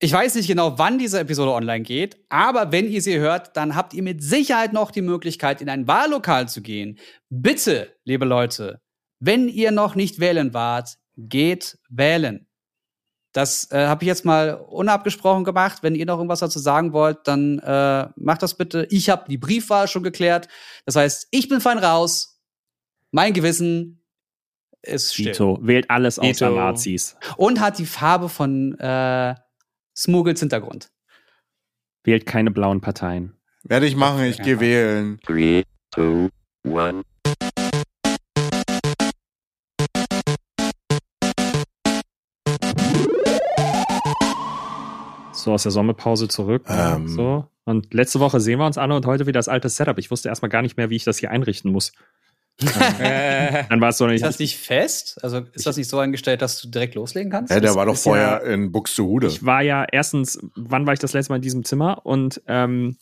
Ich weiß nicht genau, wann diese Episode online geht, aber wenn ihr sie hört, dann habt ihr mit Sicherheit noch die Möglichkeit, in ein Wahllokal zu gehen. Bitte, liebe Leute, wenn ihr noch nicht wählen wart, geht wählen. Das äh, habe ich jetzt mal unabgesprochen gemacht. Wenn ihr noch irgendwas dazu sagen wollt, dann äh, macht das bitte. Ich habe die Briefwahl schon geklärt. Das heißt, ich bin fein raus. Mein Gewissen ist still. Vito wählt alles außer. Nazis. Und hat die Farbe von äh, Smuggels Hintergrund. Wählt keine blauen Parteien. Werde ich machen, ich gehe wählen. Three, two, one. So aus der Sommerpause zurück. Ähm. So. Und letzte Woche sehen wir uns alle und heute wieder das alte Setup. Ich wusste erstmal gar nicht mehr, wie ich das hier einrichten muss. Äh, Dann war es so Ist nicht. das nicht fest? Also ist das nicht so eingestellt, dass du direkt loslegen kannst? Hä, der war doch ist vorher in Buxtehude. Ich war ja erstens, wann war ich das letzte Mal in diesem Zimmer? Und ähm,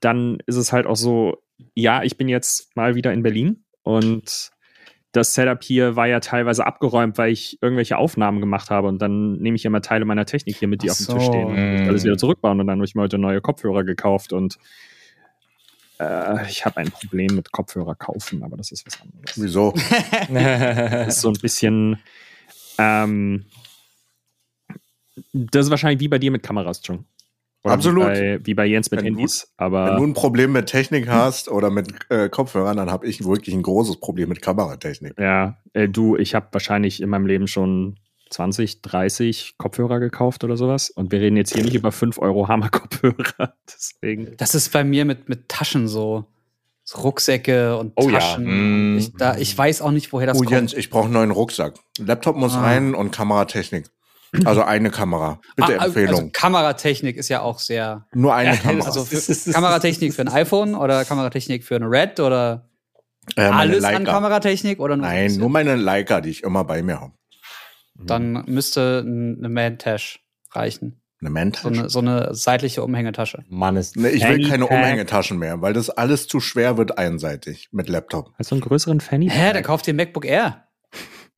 dann ist es halt auch so, ja, ich bin jetzt mal wieder in Berlin und das Setup hier war ja teilweise abgeräumt, weil ich irgendwelche Aufnahmen gemacht habe und dann nehme ich immer Teile meiner Technik hier mit, die Ach auf dem so. Tisch stehen und alles wieder zurückbauen und dann habe ich mir heute neue Kopfhörer gekauft und äh, ich habe ein Problem mit Kopfhörer kaufen, aber das ist was anderes. Wieso? Das ist so ein bisschen ähm, das ist wahrscheinlich wie bei dir mit Kameras schon. Oder Absolut. Wie bei, wie bei Jens mit Wenn du- Handys. Wenn Aber du ein Problem mit Technik hast oder mit äh, Kopfhörern, dann habe ich wirklich ein großes Problem mit Kameratechnik. ja, äh, du, ich habe wahrscheinlich in meinem Leben schon 20, 30 Kopfhörer gekauft oder sowas. Und wir reden jetzt hier nicht über 5 Euro Hammer-Kopfhörer. Deswegen. Das ist bei mir mit, mit Taschen so. so Rucksäcke und Oh ja. Taschen. Mm. Ich, da, ich weiß auch nicht, woher das Oh kommt. Jens, ich brauche einen neuen Rucksack. Laptop muss Ah. rein und Kameratechnik. Also eine Kamera. Bitte Ah, Empfehlung. Also Kameratechnik ist ja auch sehr. Nur eine Ja, Kamera. Also Kameratechnik für ein iPhone oder Kameratechnik für eine Red oder äh, alles an Leica. Kameratechnik oder nur ein Nein, nur meine Leica, die ich immer bei mir habe. Dann müsste n- eine Mantash reichen. Eine So Mentasche. eine, so eine seitliche Umhängetasche. Mann ist. Nee, ich will keine. Umhängetaschen mehr, weil das alles zu schwer wird einseitig mit Laptop. Hast du einen größeren Fanny? Hä, dann kauft ihr ein MacBook Air.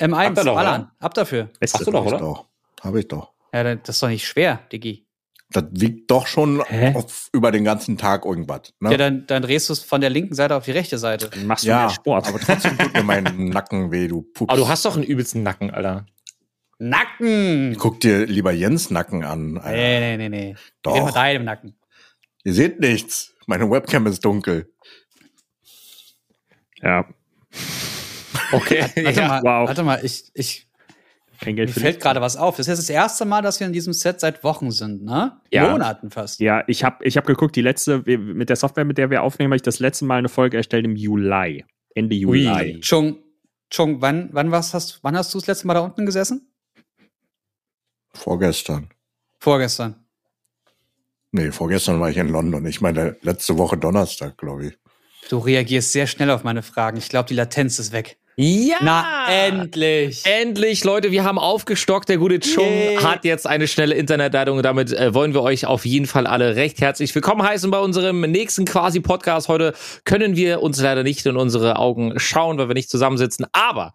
M1, Habt ihr doch, oder? Ab dafür. Hast du doch, Hab ich oder? doch. Habe ich doch. Ja, das ist doch nicht schwer, Diggi. Das wiegt doch schon auf, über den ganzen Tag irgendwas. Ne? Ja, dann, dann drehst du es von der linken Seite auf die rechte Seite. Dann machst du Ja, mehr Sport. aber trotzdem tut mir mein Nacken weh, du Pups. Aber du hast doch einen übelsten Nacken, Alter. Nacken! Guck dir lieber Jens Nacken an. Alter. Nee, nee, nee, nee. Doch. Doch. mit deinem Nacken. Ihr seht nichts. Meine Webcam ist dunkel. ja, Okay. Warte ja. mal, wow. warte mal, ich, ich, kein Geld mir fällt gerade was auf. Das ist jetzt das erste Mal, dass wir in diesem Set seit Wochen sind, ne? Ja. Monaten fast. Ja, ich habe ich hab geguckt, die letzte, mit der Software, mit der wir aufnehmen, habe ich das letzte Mal eine Folge erstellt im Juli. Ende Juli. Ui. Chung, Chung, wann, wann, was hast, wann hast du das letzte Mal da unten gesessen? Vorgestern. Vorgestern. Nee, vorgestern war ich in London. Ich meine, letzte Woche Donnerstag, glaube ich. Du reagierst sehr schnell auf meine Fragen. Ich glaube, die Latenz ist weg. Ja! Na, endlich! Endlich, Leute, wir haben aufgestockt. Der gute Chung Yay. hat jetzt eine schnelle Internetleitung. Und damit äh, wollen wir euch auf jeden Fall alle recht herzlich willkommen heißen bei unserem nächsten quasi Podcast. Heute können wir uns leider nicht in unsere Augen schauen, weil wir nicht zusammensitzen. Aber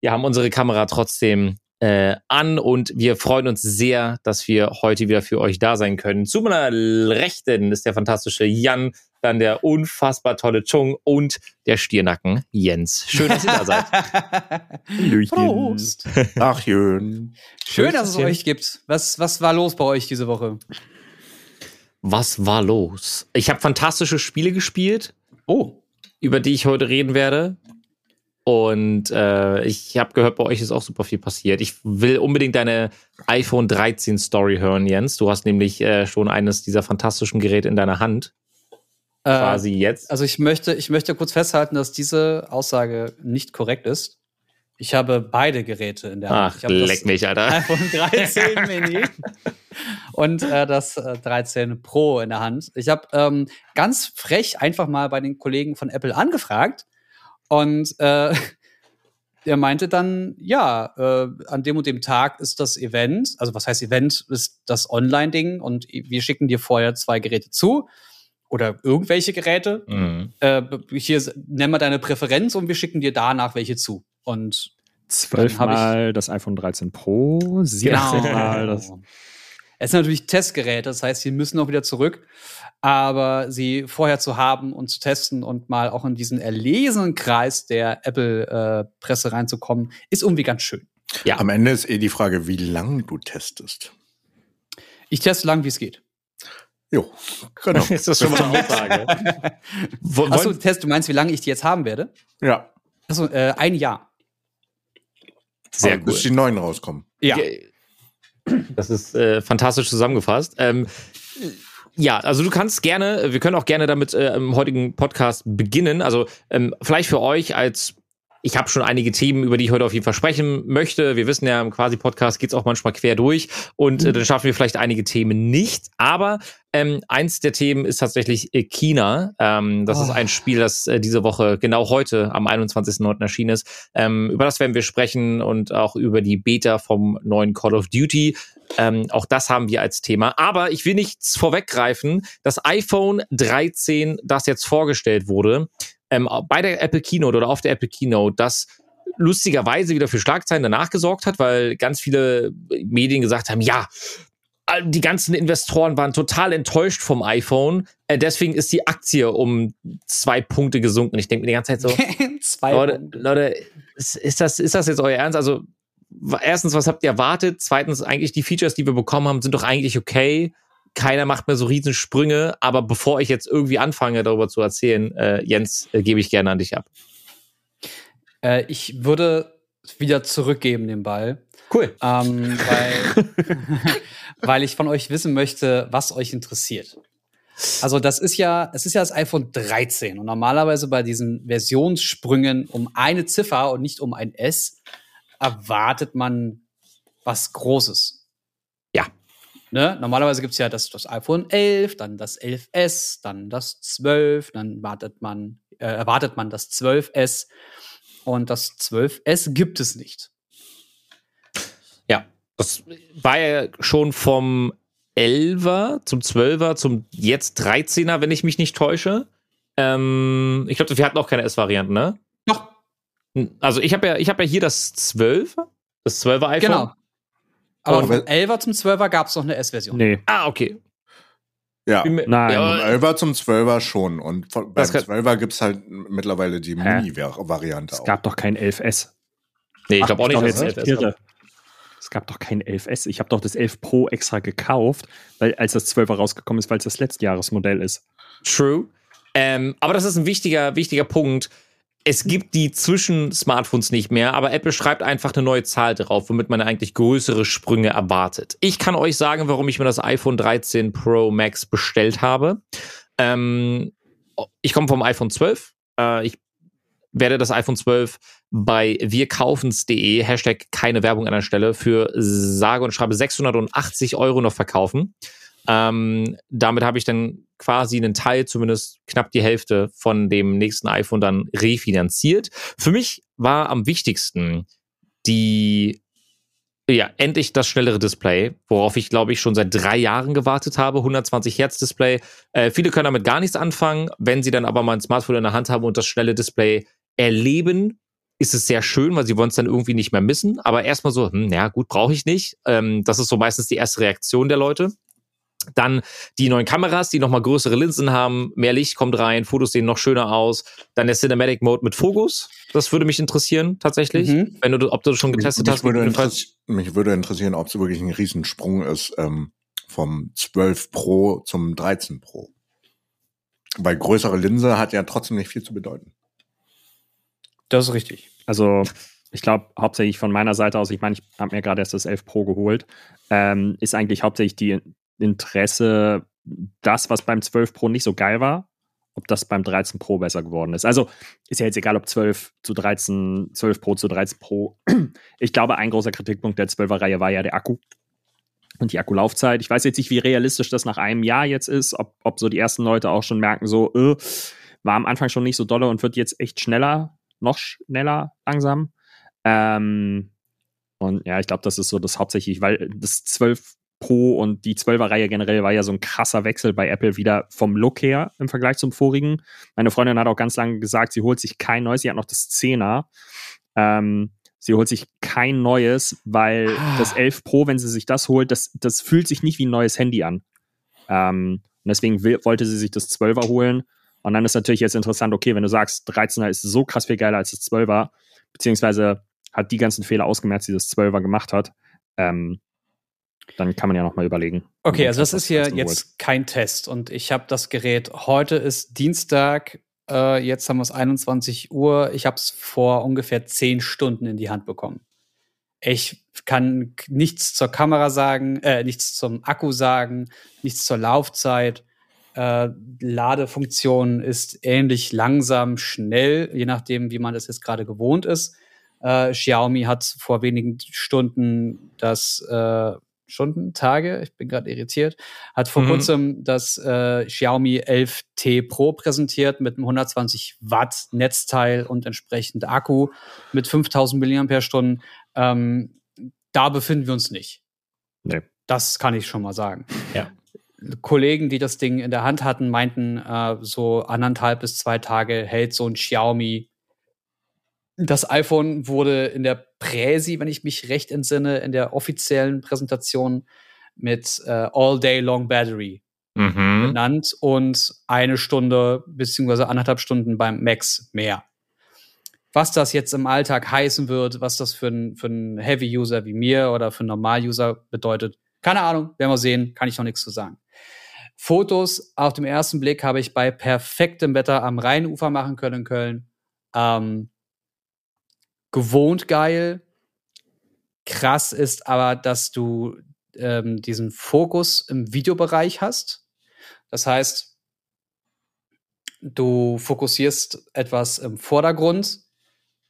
wir haben unsere Kamera trotzdem äh, an und wir freuen uns sehr, dass wir heute wieder für euch da sein können. Zu meiner Rechten ist der fantastische Jan, dann der unfassbar tolle Chung und der Stiernacken Jens. Schön, dass ihr da seid. Prost! Ach, schön. Schön, dass es euch gibt. Was, was war los bei euch diese Woche? Was war los? Ich habe fantastische Spiele gespielt, Oh, über die ich heute reden werde. Und äh, ich habe gehört, bei euch ist auch super viel passiert. Ich will unbedingt deine iPhone 13 Story hören, Jens. Du hast nämlich äh, schon eines dieser fantastischen Geräte in deiner Hand, äh, quasi jetzt. Also ich möchte, ich möchte kurz festhalten, dass diese Aussage nicht korrekt ist. Ich habe beide Geräte in der Hand. Ach, leck mich, Alter. iPhone 13 Mini und äh, das äh, 13 Pro in der Hand. Ich habe ähm, ganz frech einfach mal bei den Kollegen von Apple angefragt und äh, er meinte dann, ja, äh, an dem und dem Tag ist das Event, also was heißt Event, ist das Online-Ding und wir schicken dir vorher zwei Geräte zu oder irgendwelche Geräte. Mhm. Äh, hier nenn mal deine Präferenz und wir schicken dir danach welche zu. Und Zwölfmal das iPhone 13 Pro, 17 Mal das. Es sind natürlich Testgeräte, das heißt, sie müssen auch wieder zurück. Aber sie vorher zu haben und zu testen und mal auch in diesen erlesenen Kreis der Apple-Presse reinzukommen, ist irgendwie ganz schön. Ja. Am Ende ist eh die Frage, wie lang du testest. Ich teste lang, wie es geht. Jo, genau. ist das schon mal eine Aussage? Achso, Test, du meinst, wie lange ich die jetzt haben werde? ja, Achso, äh, ein Jahr. Sehr bis cool. die neuen rauskommen. Ja. Das ist äh, fantastisch zusammengefasst. Ähm, ja, also du kannst gerne, wir können auch gerne damit äh, im heutigen Podcast beginnen. Also ähm, vielleicht für euch als ich habe schon einige Themen, über die ich heute auf jeden Fall sprechen möchte. Wir wissen ja, im Quasi-Podcast geht's auch manchmal quer durch und äh, dann schaffen wir vielleicht einige Themen nicht. Aber ähm, eins der Themen ist tatsächlich äh, China. Ähm, das Oh. ist ein Spiel, das äh, diese Woche, genau heute, am 21.09. erschienen ist. Ähm, über das werden wir sprechen und auch über die Beta vom neuen Call of Duty. Ähm, auch das haben wir als Thema. Aber ich will nichts vorweggreifen. Das iPhone 13, das jetzt vorgestellt wurde, ähm, bei der Apple Keynote oder auf der Apple Keynote, das lustigerweise wieder für Schlagzeilen danach gesorgt hat, weil ganz viele Medien gesagt haben, ja, die ganzen Investoren waren total enttäuscht vom iPhone. Äh, deswegen ist die Aktie um zwei Punkte gesunken. Ich denke mir die ganze Zeit so, Zwei Leute. Leute ist, ist, das, ist das jetzt euer Ernst? Also, erstens, was habt ihr erwartet? Zweitens, eigentlich die Features, die wir bekommen haben, sind doch eigentlich okay. Keiner macht mehr so riesen Sprünge. Aber bevor ich jetzt irgendwie anfange, darüber zu erzählen, äh, Jens, äh, gebe ich gerne an dich ab. Äh, ich würde wieder zurückgeben den Ball. Cool. Ähm, weil, weil ich von euch wissen möchte, was euch interessiert. Also das ist ja, es ist ja das iPhone 13 und normalerweise bei diesen Versionssprüngen um eine Ziffer und nicht um ein S erwartet man was Großes. Ne? Normalerweise gibt's ja das, das iPhone 11, dann das 11S, dann das 12, dann wartet man, äh, erwartet man das 12S und das 12S gibt es nicht. Ja, das war ja schon vom 11er zum 12er zum jetzt 13er, wenn ich mich nicht täusche. Ähm, ich glaube, wir hatten auch keine S-Varianten, ne? Doch. Also ich habe ja, ich habe ja hier das 12er, das 12er iPhone. Genau. Aber vom wel- 11er zum 12er gab es noch eine S-Version. Nee. Ah, okay. Ja, Nein. vom Ja, 11er zum 12er schon. Und von, beim Das kann- 12er gibt's halt mittlerweile die? Mini-Variante Es auch. gab doch kein 11S. nee, ich glaube auch nicht, dass es nicht 11S irre. Es gab doch kein 11S. Ich habe doch das 11 Pro extra gekauft, weil als das 12er rausgekommen ist, weil es das Letztjahresmodell ist. True. Ähm, aber das ist ein wichtiger, wichtiger Punkt. Es gibt die Zwischen-Smartphones nicht mehr, aber Apple schreibt einfach eine neue Zahl drauf, womit man eigentlich größere Sprünge erwartet. Ich kann euch sagen, warum ich mir das iPhone 13 Pro Max bestellt habe. Ähm, ich komme vom iPhone 12. Äh, ich werde das iPhone 12 bei wirkaufens.de, Hashtag keine Werbung an der Stelle, für sage und schreibe 680 Euro noch verkaufen. Ähm, damit habe ich dann quasi einen Teil, zumindest knapp die Hälfte von dem nächsten iPhone dann refinanziert. Für mich war am wichtigsten die, ja, endlich das schnellere Display, worauf ich glaube ich schon seit drei Jahren gewartet habe. 120 Hertz Display. Äh, viele können damit gar nichts anfangen. Wenn sie dann aber mal ein Smartphone in der Hand haben und das schnelle Display erleben, ist es sehr schön, weil sie wollen es dann irgendwie nicht mehr missen. Aber erstmal so, hm, ja gut, brauche ich nicht. Ähm, das ist so meistens die erste Reaktion der Leute. Dann die neuen Kameras, die nochmal größere Linsen haben, mehr Licht kommt rein, Fotos sehen noch schöner aus. Dann der Cinematic Mode mit Fokus. Das würde mich interessieren, tatsächlich. Mhm. Wenn du, ob du das schon getestet mich, hast. würde interess mich würde interessieren, ob es wirklich ein Riesensprung ist ähm, vom 12 Pro zum 13 Pro. Weil größere Linse hat ja trotzdem nicht viel zu bedeuten. Das ist richtig. Also, ich glaube, hauptsächlich von meiner Seite aus, ich meine, ich habe mir gerade erst das 11 Pro geholt, ähm, ist eigentlich hauptsächlich die Interesse, das, was beim 12 Pro nicht so geil war, ob das beim 13 Pro besser geworden ist. Also, ist ja jetzt egal, ob 12 zu 13, 12 Pro zu 13 Pro. Ich glaube, ein großer Kritikpunkt der 12er Reihe war ja der Akku und die Akkulaufzeit. Ich weiß jetzt nicht, wie realistisch das nach einem Jahr jetzt ist, ob, ob so die ersten Leute auch schon merken, so, äh, war am Anfang schon nicht so dolle und wird jetzt echt schneller, noch schneller langsam. Ähm, und ja, ich glaube, das ist so das hauptsächlich, weil das 12 Pro und die 12er Reihe generell war ja so ein krasser Wechsel bei Apple wieder vom Look her im Vergleich zum vorigen. Meine Freundin hat auch ganz lange gesagt, sie holt sich kein neues, sie hat noch das 10er. Ähm, Sie holt sich kein neues, weil Ah. das 11 Pro, wenn sie sich das holt, das, das fühlt sich nicht wie ein neues Handy an. Ähm, und deswegen will, wollte sie sich das 12er holen. Und dann ist natürlich jetzt interessant, okay, wenn du sagst, 13er ist so krass viel geiler als das 12er, beziehungsweise hat die ganzen Fehler ausgemerzt, die das 12er gemacht hat, ähm, dann kann man ja nochmal überlegen. Okay, also das ist hier 13er holt. jetzt kein Test und ich habe das Gerät. Heute ist Dienstag, äh, jetzt haben wir es 21 Uhr. Ich habe es vor ungefähr 10 Stunden in die Hand bekommen. Ich kann nichts zur Kamera sagen, äh, nichts zum Akku sagen, nichts zur Laufzeit. Äh, Ladefunktion ist ähnlich langsam, schnell, je nachdem, wie man das jetzt gerade gewohnt ist. Äh, Xiaomi hat vor wenigen Stunden das äh, Stunden, Tage, ich bin gerade irritiert, hat vor Mhm. kurzem das äh, Xiaomi 11T Pro präsentiert mit einem 120 Watt Netzteil und entsprechend Akku mit 5000 mAh. Ähm, da befinden wir uns nicht. Nee. Das kann ich schon mal sagen. Ja. Kollegen, die das Ding in der Hand hatten, meinten, äh, so anderthalb bis zwei Tage hält so ein Xiaomi. Das iPhone wurde in der Präsi, wenn ich mich recht entsinne, in der offiziellen Präsentation mit äh, All Day Long Battery Mhm. benannt und eine Stunde beziehungsweise anderthalb Stunden beim Max mehr. Was das jetzt im Alltag heißen wird, was das für einen für Heavy-User wie mir oder für einen Normal-User bedeutet, keine Ahnung, werden wir sehen, kann ich noch nichts zu sagen. Fotos auf dem ersten Blick habe ich bei perfektem Wetter am Rheinufer machen können in Köln. Ähm, gewohnt geil. Krass ist aber, dass du ähm, diesen Fokus im Videobereich hast. Das heißt, du fokussierst etwas im Vordergrund,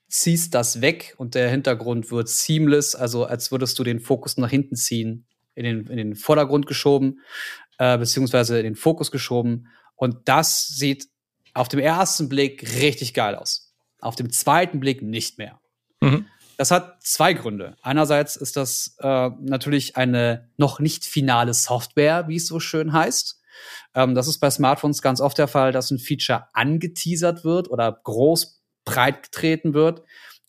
ziehst das weg und der Hintergrund wird seamless, also als würdest du den Fokus nach hinten ziehen, in den, in den Vordergrund geschoben, äh, beziehungsweise in den Fokus geschoben. Und das sieht auf dem ersten Blick richtig geil aus. Auf dem zweiten Blick nicht mehr. Mhm. Das hat zwei Gründe. Einerseits ist das äh, natürlich eine noch nicht finale Software, wie es so schön heißt. Ähm, das ist bei Smartphones ganz oft der Fall, dass ein Feature angeteasert wird oder groß breit getreten wird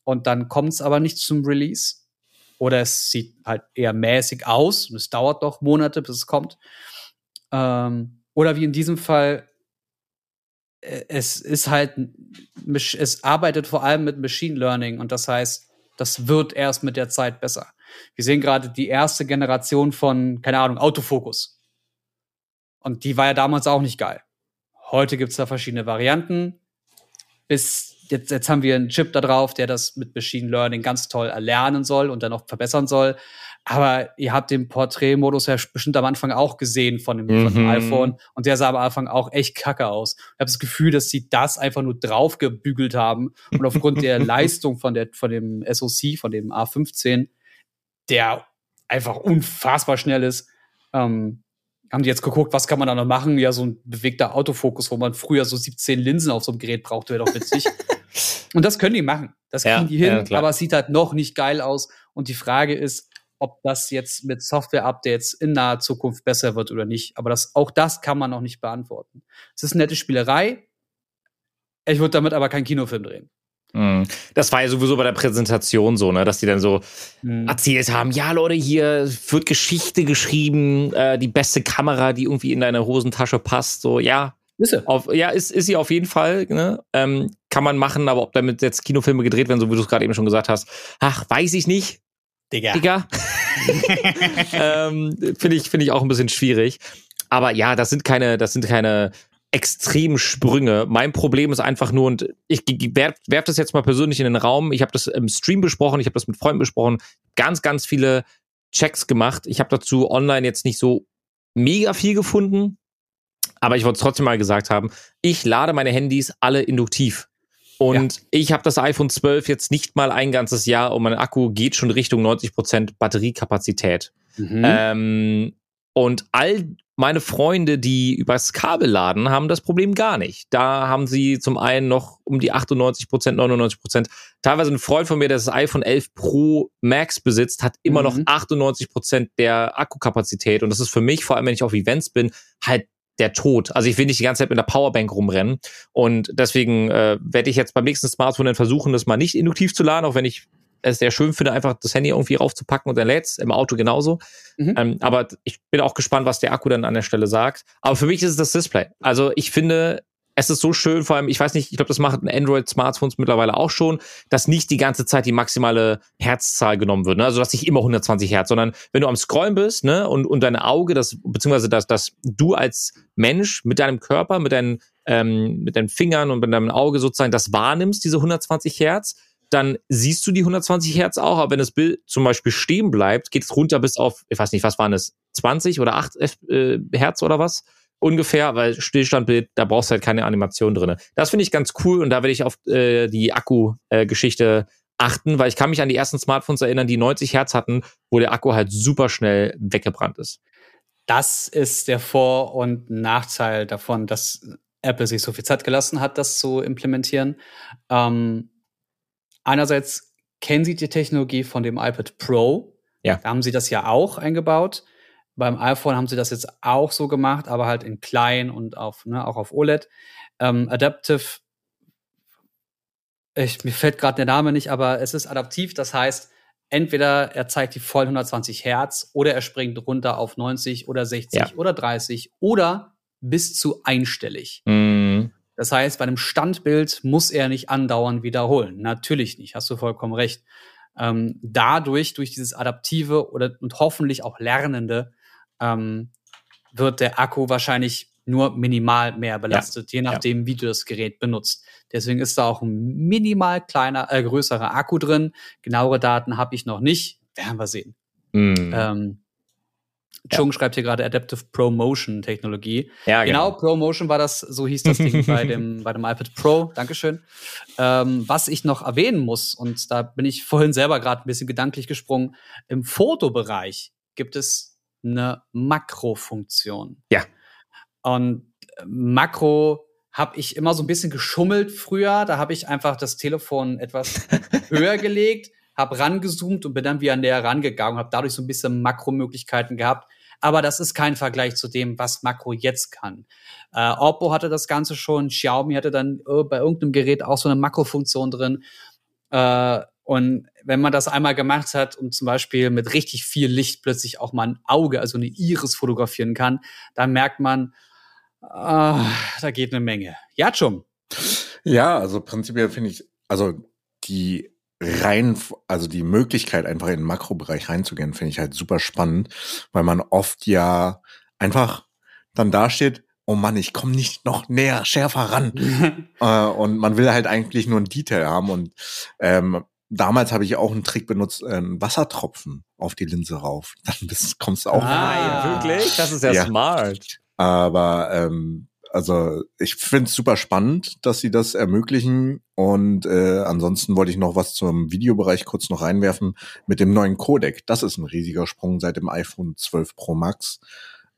und dann kommt es aber nicht zum Release. Oder es sieht halt eher mäßig aus und es dauert doch Monate, bis es kommt. Ähm, oder wie in diesem Fall, es ist halt, es arbeitet vor allem mit Machine Learning und das heißt, das wird erst mit der Zeit besser. Wir sehen gerade die erste Generation von, keine Ahnung, Autofokus. Und die war ja damals auch nicht geil. Heute gibt's da verschiedene Varianten. Bis jetzt, jetzt haben wir einen Chip da drauf, der das mit Machine Learning ganz toll erlernen soll und dann noch verbessern soll. Aber ihr habt den Porträtmodus ja bestimmt am Anfang auch gesehen von dem, von dem Mhm. iPhone. Und der sah am Anfang auch echt kacke aus. Ich habe das Gefühl, dass sie das einfach nur draufgebügelt haben. Und aufgrund der Leistung von, der, von dem SoC, von dem A15, der einfach unfassbar schnell ist, ähm, haben die jetzt geguckt, was kann man da noch machen? Ja, so ein bewegter Autofokus, wo man früher so 17 Linsen auf so einem Gerät brauchte, wäre doch witzig. Und das können die machen. Das Ja, kriegen die hin, ja, aber es sieht halt noch nicht geil aus. Und die Frage ist, ob das jetzt mit Software-Updates in naher Zukunft besser wird oder nicht. Aber das, auch das kann man noch nicht beantworten. Es ist eine nette Spielerei. Ich würde damit aber keinen Kinofilm drehen. Mhm. Das war ja sowieso bei der Präsentation so, ne, dass die dann so Hm. erzählt haben, ja Leute, hier wird Geschichte geschrieben, äh, die beste Kamera, die irgendwie in deine Hosentasche passt, so, ja, Ist er. auf, ja, ist, ist sie auf jeden Fall, ne? ähm, kann man machen, aber ob damit jetzt Kinofilme gedreht werden, so wie du es gerade eben schon gesagt hast, ach, weiß ich nicht, Digga. Digga. ähm, Finde ich, finde ich auch ein bisschen schwierig. Aber ja, das sind keine, das sind keine extremen Sprünge. Mein Problem ist einfach nur, und ich werf, werf das jetzt mal persönlich in den Raum. Ich habe das im Stream besprochen, ich habe das mit Freunden besprochen, ganz, ganz viele Checks gemacht. Ich habe dazu online jetzt nicht so mega viel gefunden, aber ich wollte es trotzdem mal gesagt haben. Ich lade meine Handys alle induktiv. Und ich habe das iPhone 12 jetzt nicht mal ein ganzes Jahr und mein Akku geht schon Richtung 90% Batteriekapazität. Mhm. Ähm, und all meine Freunde, die übers Kabel laden, haben das Problem gar nicht. Da haben sie zum einen noch um die 98 99% Teilweise ein Freund von mir, der das iPhone 11 Pro Max besitzt, hat immer noch Mhm. 98% der Akkukapazität. Und das ist für mich, vor allem wenn ich auf Events bin, halt der Tod. Also ich will nicht die ganze Zeit mit einer Powerbank rumrennen. Und deswegen äh, werde ich jetzt beim nächsten Smartphone dann versuchen, das mal nicht induktiv zu laden, auch wenn ich es sehr schön finde, einfach das Handy irgendwie raufzupacken und dann lädt's. Im Auto genauso. Mhm. Ähm, aber ich bin auch gespannt, was der Akku dann an der Stelle sagt. Aber für mich ist es das Display. Also ich finde, es ist so schön, vor allem, ich weiß nicht, ich glaube, das machen Android-Smartphones mittlerweile auch schon, dass nicht die ganze Zeit die maximale Herzzahl genommen wird. Ne? Also, dass nicht immer 120 Hertz, sondern wenn du am Scrollen bist, ne, und, und dein Auge, das, beziehungsweise dass, dass du als Mensch mit deinem Körper, mit deinen, ähm, mit deinen Fingern und mit deinem Auge sozusagen das wahrnimmst, diese 120 Hertz, dann siehst du die 120 Hertz auch, aber wenn das Bild zum Beispiel stehen bleibt, geht es runter bis auf, ich weiß nicht, was waren es, 20 oder 8 F, äh, Hertz oder was? Ungefähr, weil Stillstandbild, da brauchst du halt keine Animation drinne. Das finde ich ganz cool und da werde ich auf äh, die Akku-Geschichte achten, weil ich kann mich an die ersten Smartphones erinnern, die 90 Hertz hatten, wo der Akku halt super schnell weggebrannt ist. Das ist der Vor- und Nachteil davon, dass Apple sich so viel Zeit gelassen hat, das zu implementieren. Ähm, einerseits kennen sie die Technologie von dem iPad Pro. Ja. Da haben sie das ja auch eingebaut. Beim iPhone haben sie das jetzt auch so gemacht, aber halt in klein und auf, ne, auch auf OLED. Ähm, Adaptive, ich, mir fällt gerade der Name nicht, aber es ist adaptiv. Das heißt, entweder er zeigt die voll 120 Hertz oder er springt runter auf 90 oder 60 Ja. oder 30 oder bis zu einstellig. Mm, Das heißt, bei einem Standbild muss er nicht andauernd wiederholen. Natürlich nicht, hast du vollkommen recht. Ähm, dadurch, durch dieses Adaptive oder und hoffentlich auch Lernende, ähm, wird der Akku wahrscheinlich nur minimal mehr belastet, je nachdem, wie du das Gerät benutzt. Deswegen ist da auch ein minimal kleiner, äh, größerer Akku drin. Genauere Daten habe ich noch nicht. Werden wir sehen. mm. Ähm, Chung schreibt hier gerade Adaptive Promotion Technologie. ja, Genau, ProMotion war das, so hieß das Ding bei dem, bei dem iPad Pro. Dankeschön. Ähm, was ich noch erwähnen muss, und da bin ich vorhin selber gerade ein bisschen gedanklich gesprungen, im Fotobereich gibt es eine Makrofunktion. Ja. Und äh, Makro habe ich immer so ein bisschen geschummelt früher. Da habe ich einfach das Telefon etwas höher gelegt, habe rangezoomt und bin dann wieder näher rangegangen, habe dadurch so ein bisschen Makromöglichkeiten gehabt. Aber das ist kein Vergleich zu dem, was Makro jetzt kann. Äh, Oppo hatte das Ganze schon, Xiaomi hatte dann äh, bei irgendeinem Gerät auch so eine Makrofunktion drin. Äh, und wenn man das einmal gemacht hat und zum Beispiel mit richtig viel Licht plötzlich auch mal ein Auge, also eine Iris fotografieren kann, dann merkt man, ah, da geht eine Menge. Ja, Chum. Ja, also prinzipiell finde ich, also die rein, also die Möglichkeit, einfach in den Makrobereich reinzugehen, finde ich halt super spannend, weil man oft ja einfach dann dasteht, oh Mann, ich komme nicht noch näher, schärfer ran. äh, und man will halt eigentlich nur ein Detail haben. Und ähm, damals habe ich auch einen Trick benutzt, einen Wassertropfen auf die Linse rauf. Dann bist, kommst du auch. Ah. Nein, wirklich? Das ist ja, Ja. smart. Aber ähm, also ich finde es super spannend, dass sie das ermöglichen. Und äh, ansonsten wollte ich noch was zum Videobereich kurz noch reinwerfen mit dem neuen Codec. Das ist ein riesiger Sprung seit dem iPhone 12 Pro Max,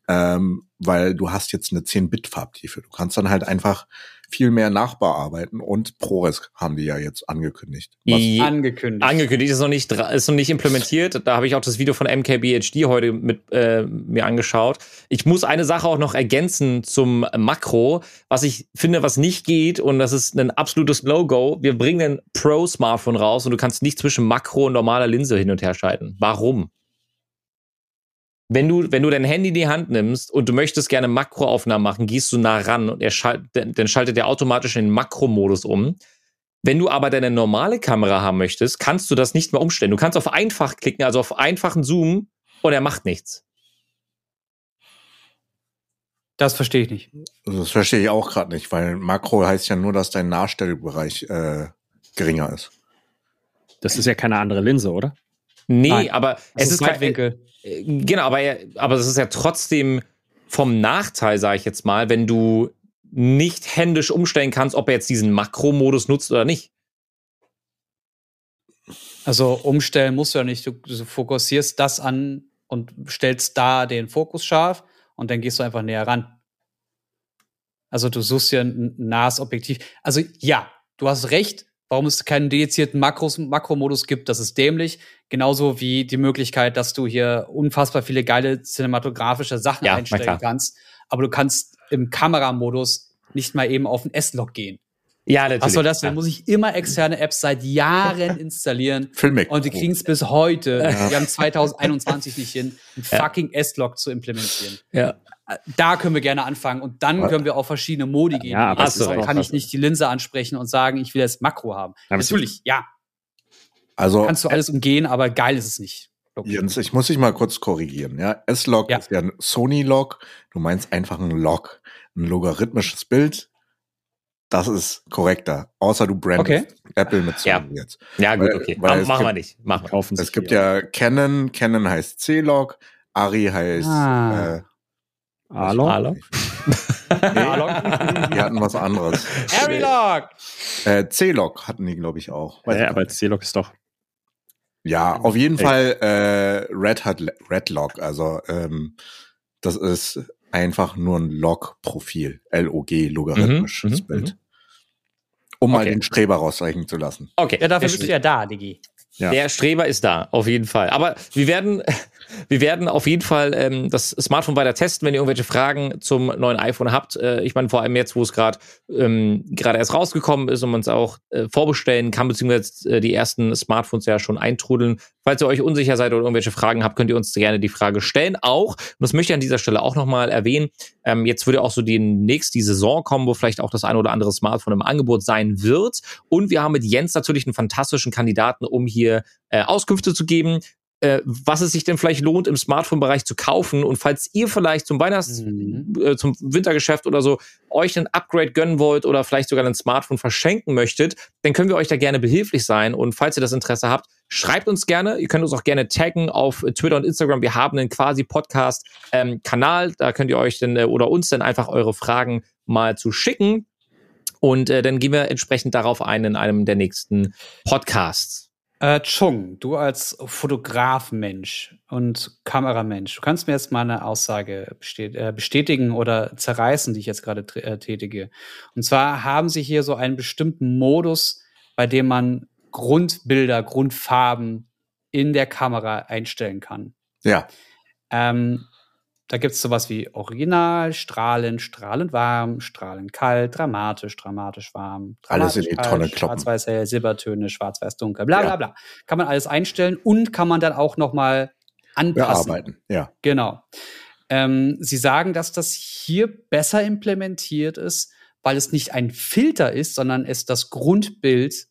ähm, weil du hast jetzt eine 10-Bit-Farbtiefe. Du kannst dann halt einfach viel mehr nachbearbeiten und ProRes haben die ja jetzt angekündigt. Was, Angekündigt. Angekündigt ist noch nicht ist noch nicht implementiert. Da habe ich auch das Video von MKBHD heute mit äh, mir angeschaut. Ich muss eine Sache auch noch ergänzen zum Makro, was ich finde, was nicht geht und das ist ein absolutes No-Go. Wir bringen ein Pro Smartphone raus und du kannst nicht zwischen Makro und normaler Linse hin und her schalten. Warum? Wenn du, wenn du dein Handy in die Hand nimmst und du möchtest gerne Makroaufnahmen machen, gehst du nah ran und er schalt, dann schaltet er automatisch in den Makromodus um. Wenn du aber deine normale Kamera haben möchtest, kannst du das nicht mehr umstellen. Du kannst auf einfach klicken, also auf einfachen Zoom und er macht nichts. Das verstehe ich nicht. das verstehe ich auch gerade nicht, weil Makro heißt ja nur, dass dein Nachstellbereich äh, geringer ist. Das ist ja keine andere Linse, oder? Nee, Nein, aber es ist kein, Weitwinkel. äh, genau, aber er, aber es ist ja trotzdem vom Nachteil, sage ich jetzt mal, wenn du nicht händisch umstellen kannst, ob er jetzt diesen Makromodus nutzt oder nicht. Also umstellen musst du ja nicht. Du, du fokussierst das an und stellst da den Fokus scharf und dann gehst du einfach näher ran. Also du suchst dir ein nahes Objektiv. Also ja, du hast recht, warum es keinen dedizierten Makros, Makromodus gibt, das ist dämlich. Genauso wie die Möglichkeit, dass du hier unfassbar viele geile cinematografische Sachen Ja, einstellen kannst. Aber du kannst im Kameramodus nicht mal eben auf den S-Log gehen. Ja, natürlich. Achso, das ja. muss ich immer externe Apps seit Jahren installieren. Filmic. Und die kriegen es bis heute. Wir haben 2021 nicht hin, einen fucking S-Log zu implementieren. ja. Da können wir gerne anfangen und dann Ja. können wir auf verschiedene Modi gehen. Ja, aber ist auch kann ich nicht die Linse ansprechen und sagen, ich will jetzt Makro haben. Es- Natürlich, ja, Also, kannst du alles umgehen, aber geil ist es nicht. Jens, ich muss dich mal kurz korrigieren. Ja, S-Log Ja. ist ja ein Sony-Log. Du meinst einfach ein Log, ein logarithmisches Bild. Das ist korrekter. Außer du brandest Okay. Apple mit Sony Ja. jetzt. ja, gut, Weil- okay. weil machen wir gibt- nicht. Machen wir. Es gibt ja Canon, Canon heißt C-Log, Ari heißt Ah. äh, Alon? Alon? nee, die hatten was anderes. Arilog! Äh, C-Log hatten die, glaube ich, auch. Weiß Ja, ich aber. C-Log ist doch. ja, auf jeden Ey. Fall äh, Red hat Redlog. Also ähm, das ist einfach nur ein Log-Profil. L-O-G, logarithmisches Mhm, mhm, Bild. Um mal Okay. den Streber rausreichen zu lassen. Okay. Ja, dafür bist du ja da, Digi. Ja. Der Streber ist da, auf jeden Fall. Aber wir werden, wir werden auf jeden Fall ähm, das Smartphone weiter testen, wenn ihr irgendwelche Fragen zum neuen iPhone habt. Äh, ich meine, vor allem jetzt, wo es gerade ähm, gerade erst rausgekommen ist und man es auch äh, vorbestellen kann, beziehungsweise äh, die ersten Smartphones ja schon eintrudeln. Falls ihr euch unsicher seid oder irgendwelche Fragen habt, könnt ihr uns gerne die Frage stellen. Auch, und das möchte ich an dieser Stelle auch nochmal erwähnen, ähm, jetzt würde auch so demnächst die Saison kommen, wo vielleicht auch das ein oder andere Smartphone im Angebot sein wird. Und wir haben mit Jens natürlich einen fantastischen Kandidaten, um hier äh, Auskünfte zu geben, äh, was es sich denn vielleicht lohnt, im Smartphone-Bereich zu kaufen. Und falls ihr vielleicht zum Weihnachts-, Mhm. äh, zum Wintergeschäft oder so euch ein Upgrade gönnen wollt oder vielleicht sogar ein Smartphone verschenken möchtet, dann können wir euch da gerne behilflich sein. Und falls ihr das Interesse habt, schreibt uns gerne. Ihr könnt uns auch gerne taggen auf Twitter und Instagram. Wir haben einen quasi Podcast-Kanal. da könnt ihr euch dann äh, oder uns dann einfach eure Fragen mal zu schicken. Und äh, dann gehen wir entsprechend darauf ein in einem der nächsten Podcasts. Äh, Chung, du als Fotografmensch und Kameramensch, du kannst mir jetzt mal eine Aussage äh, bestätigen oder zerreißen, die ich jetzt gerade äh, tätige. Und zwar haben sie hier so einen bestimmten Modus, bei dem man Grundbilder, Grundfarben in der Kamera einstellen kann. Ja, Ähm, da gibt es sowas wie Original, strahlend, strahlend warm, strahlend kalt, dramatisch, dramatisch warm, Alles in dramatisch die kalt, Tonne kloppen. schwarz-weiß hell, Silbertöne, schwarz-weiß dunkel, bla bla Ja. bla. Kann man alles einstellen und kann man dann auch noch mal anpassen. bearbeiten. Ja. Genau. Ähm, Sie sagen, dass das hier besser implementiert ist, weil es nicht ein Filter ist, sondern es das Grundbild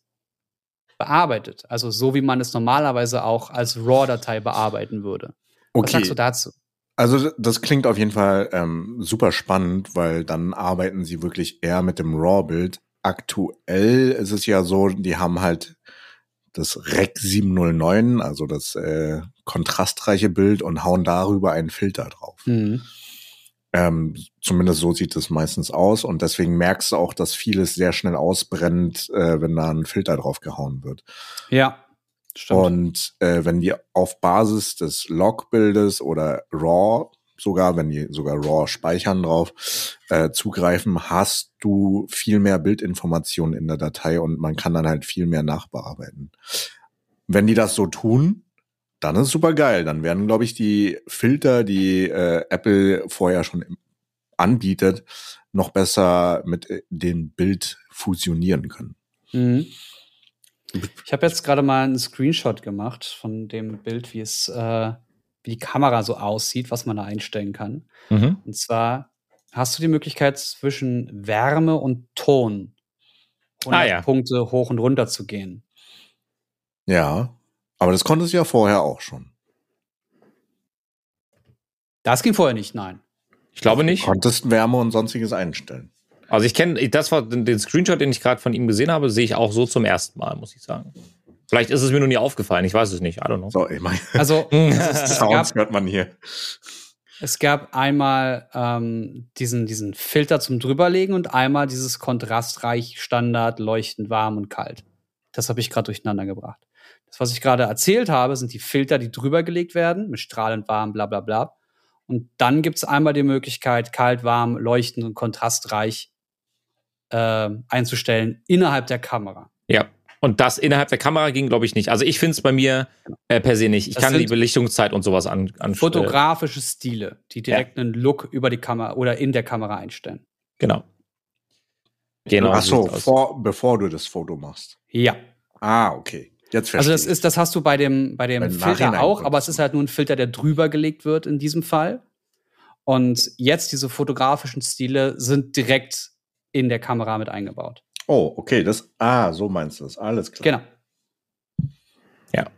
bearbeitet. Also so, wie man es normalerweise auch als RAW-Datei bearbeiten würde. Was sagst du Okay. dazu? Also das klingt auf jeden Fall ähm, super spannend, weil dann arbeiten sie wirklich eher mit dem RAW-Bild. Aktuell ist es ja so, die haben halt das Rec 709, also das äh, kontrastreiche Bild und hauen darüber einen Filter drauf. Mhm. Ähm, zumindest so sieht es meistens aus und deswegen merkst du auch, dass vieles sehr schnell ausbrennt, äh, wenn da ein Filter drauf gehauen wird. Ja, stimmt. Und äh, wenn die auf Basis des Logbildes oder RAW, sogar wenn die sogar RAW speichern drauf, äh, zugreifen, hast du viel mehr Bildinformationen in der Datei und man kann dann halt viel mehr nachbearbeiten. Wenn die das so tun, dann ist super geil. Dann werden, glaube ich, die Filter, die äh, Apple vorher schon anbietet, noch besser mit äh, dem Bild fusionieren können. Mhm. Ich habe jetzt gerade mal einen Screenshot gemacht von dem Bild, wie es, äh, wie die Kamera so aussieht, was man da einstellen kann. Mhm. Und zwar hast du die Möglichkeit zwischen Wärme und Ton 100 Ah, ja. Punkte hoch und runter zu gehen. Ja, aber das konntest du ja vorher auch schon. Das ging vorher nicht, nein. Ich glaube nicht. konntest Wärme und sonstiges einstellen. Also ich kenne, das war den Screenshot, den ich gerade von ihm gesehen habe, sehe ich auch so zum ersten Mal, muss ich sagen. Vielleicht ist es mir nur nie aufgefallen, ich weiß es nicht, I don't know. So, ich meine, Also es, Sounds gab, hört man hier. es gab einmal ähm, diesen, diesen Filter zum drüberlegen und einmal dieses kontrastreich Standard, leuchtend warm und kalt. Das habe ich gerade durcheinander gebracht. Das, was ich gerade erzählt habe, sind die Filter, die drüber gelegt werden, mit strahlend warm, bla bla bla. Und dann gibt es einmal die Möglichkeit, kalt, warm, leuchtend und kontrastreich äh, einzustellen innerhalb der Kamera. Ja. Und das innerhalb der Kamera ging, glaube ich, nicht. Also ich finde es bei mir äh, per se nicht. Ich Das kann die Belichtungszeit und sowas an, an Fotografische Stile, die direkt einen Look über die Kamera oder in der Kamera einstellen. Genau. Genau. Ach so, vor, bevor du das Foto machst. Ja. Ah, okay. Jetzt verstehe Also das ist, das hast du bei dem, bei dem Filter auch, aber es es ist halt nur ein Filter, der drüber gelegt wird in diesem Fall. Und jetzt diese fotografischen Stile sind direkt in der Kamera mit eingebaut. Oh, okay. Das, ah, so meinst du das. Alles klar. Genau. Ja.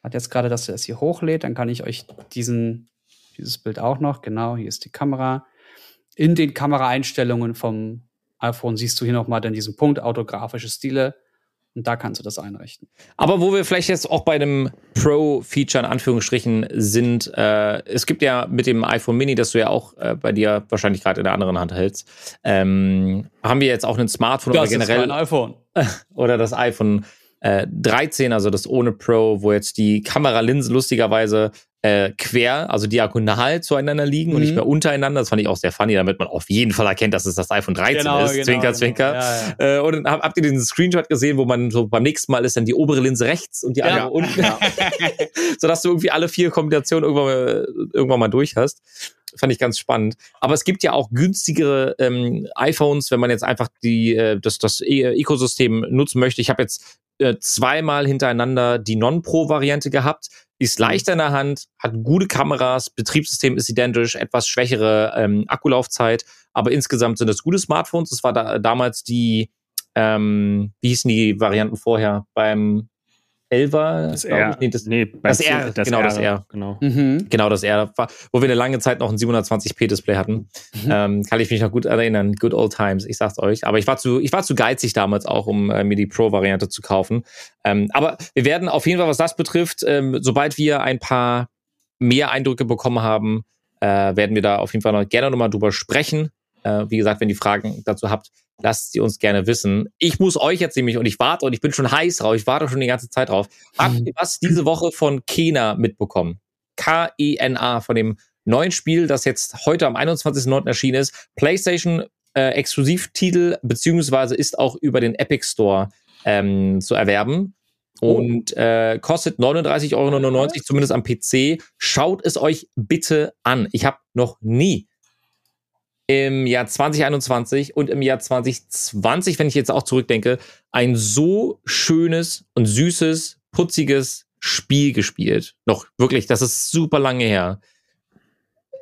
Hat jetzt gerade, dass er das hier hochlädt, dann kann ich euch diesen, dieses Bild auch noch, genau, hier ist die Kamera. In den Kameraeinstellungen vom iPhone siehst du hier nochmal dann diesen Punkt, autografische Stile. Und da kannst du das einrichten. Aber wo wir vielleicht jetzt auch bei dem Pro-Feature in Anführungsstrichen sind, äh, es gibt ja mit dem iPhone Mini, das du ja auch äh, bei dir wahrscheinlich gerade in der anderen Hand hältst, ähm, haben wir jetzt auch ein Smartphone oder generell iPhone. oder das iPhone äh, 13, also das ohne Pro, wo jetzt die Kameralinsen lustigerweise äh, quer, also diagonal zueinander liegen und Mhm. nicht mehr untereinander. Das fand ich auch sehr funny, damit man auf jeden Fall erkennt, dass es das iPhone 13 ist. zwinker, zwinker. Genau, Ja, ja. Äh, und dann hab, habt ihr diesen Screenshot gesehen, wo man so beim nächsten Mal ist dann die obere Linse rechts und die Ja. andere unten, sodass du irgendwie alle vier Kombinationen irgendwann mal, irgendwann mal durch hast. Fand ich ganz spannend. Aber es gibt ja auch günstigere ähm, iPhones, wenn man jetzt einfach die, äh, das, das E- Ökosystem nutzen möchte. Ich habe jetzt äh, zweimal hintereinander die Non-Pro-Variante gehabt. Ist leichter in der Hand, hat gute Kameras, Betriebssystem ist identisch, etwas schwächere ähm, Akkulaufzeit, aber insgesamt sind es gute Smartphones. Das war da, damals die, ähm, wie hießen die Varianten vorher? Beim 11er? Das R. ich? Nee, das, nee, das R, genau, das R. Genau. Mhm. Genau, das R, wo wir eine lange Zeit noch ein 720p Display hatten. Ähm, kann ich mich noch gut erinnern. Good old times, ich sag's euch. Aber ich war zu, ich war zu geizig damals auch, um äh, mir die Pro-Variante zu kaufen. Ähm, aber wir werden auf jeden Fall, was das betrifft, ähm, sobald wir ein paar mehr Eindrücke bekommen haben, äh, werden wir da auf jeden Fall noch gerne nochmal drüber sprechen. Äh, wie gesagt, wenn ihr Fragen dazu habt, lasst sie uns gerne wissen. Ich muss euch jetzt nämlich, und ich warte, und ich bin schon heiß drauf, ich warte schon die ganze Zeit drauf. Habt ihr was diese Woche von Kena mitbekommen? K-E-N-A, von dem neuen Spiel, das jetzt heute am 21.09. erschienen ist. PlayStation äh, Exklusivtitel, beziehungsweise ist auch über den Epic Store ähm, zu erwerben. Und äh, kostet 39,99 Euro, zumindest am PC. Schaut es euch bitte an. Ich habe noch nie im Jahr 2021 und im Jahr 2020, wenn ich jetzt auch zurückdenke, ein so schönes und süßes, putziges Spiel gespielt. Noch wirklich, das ist super lange her.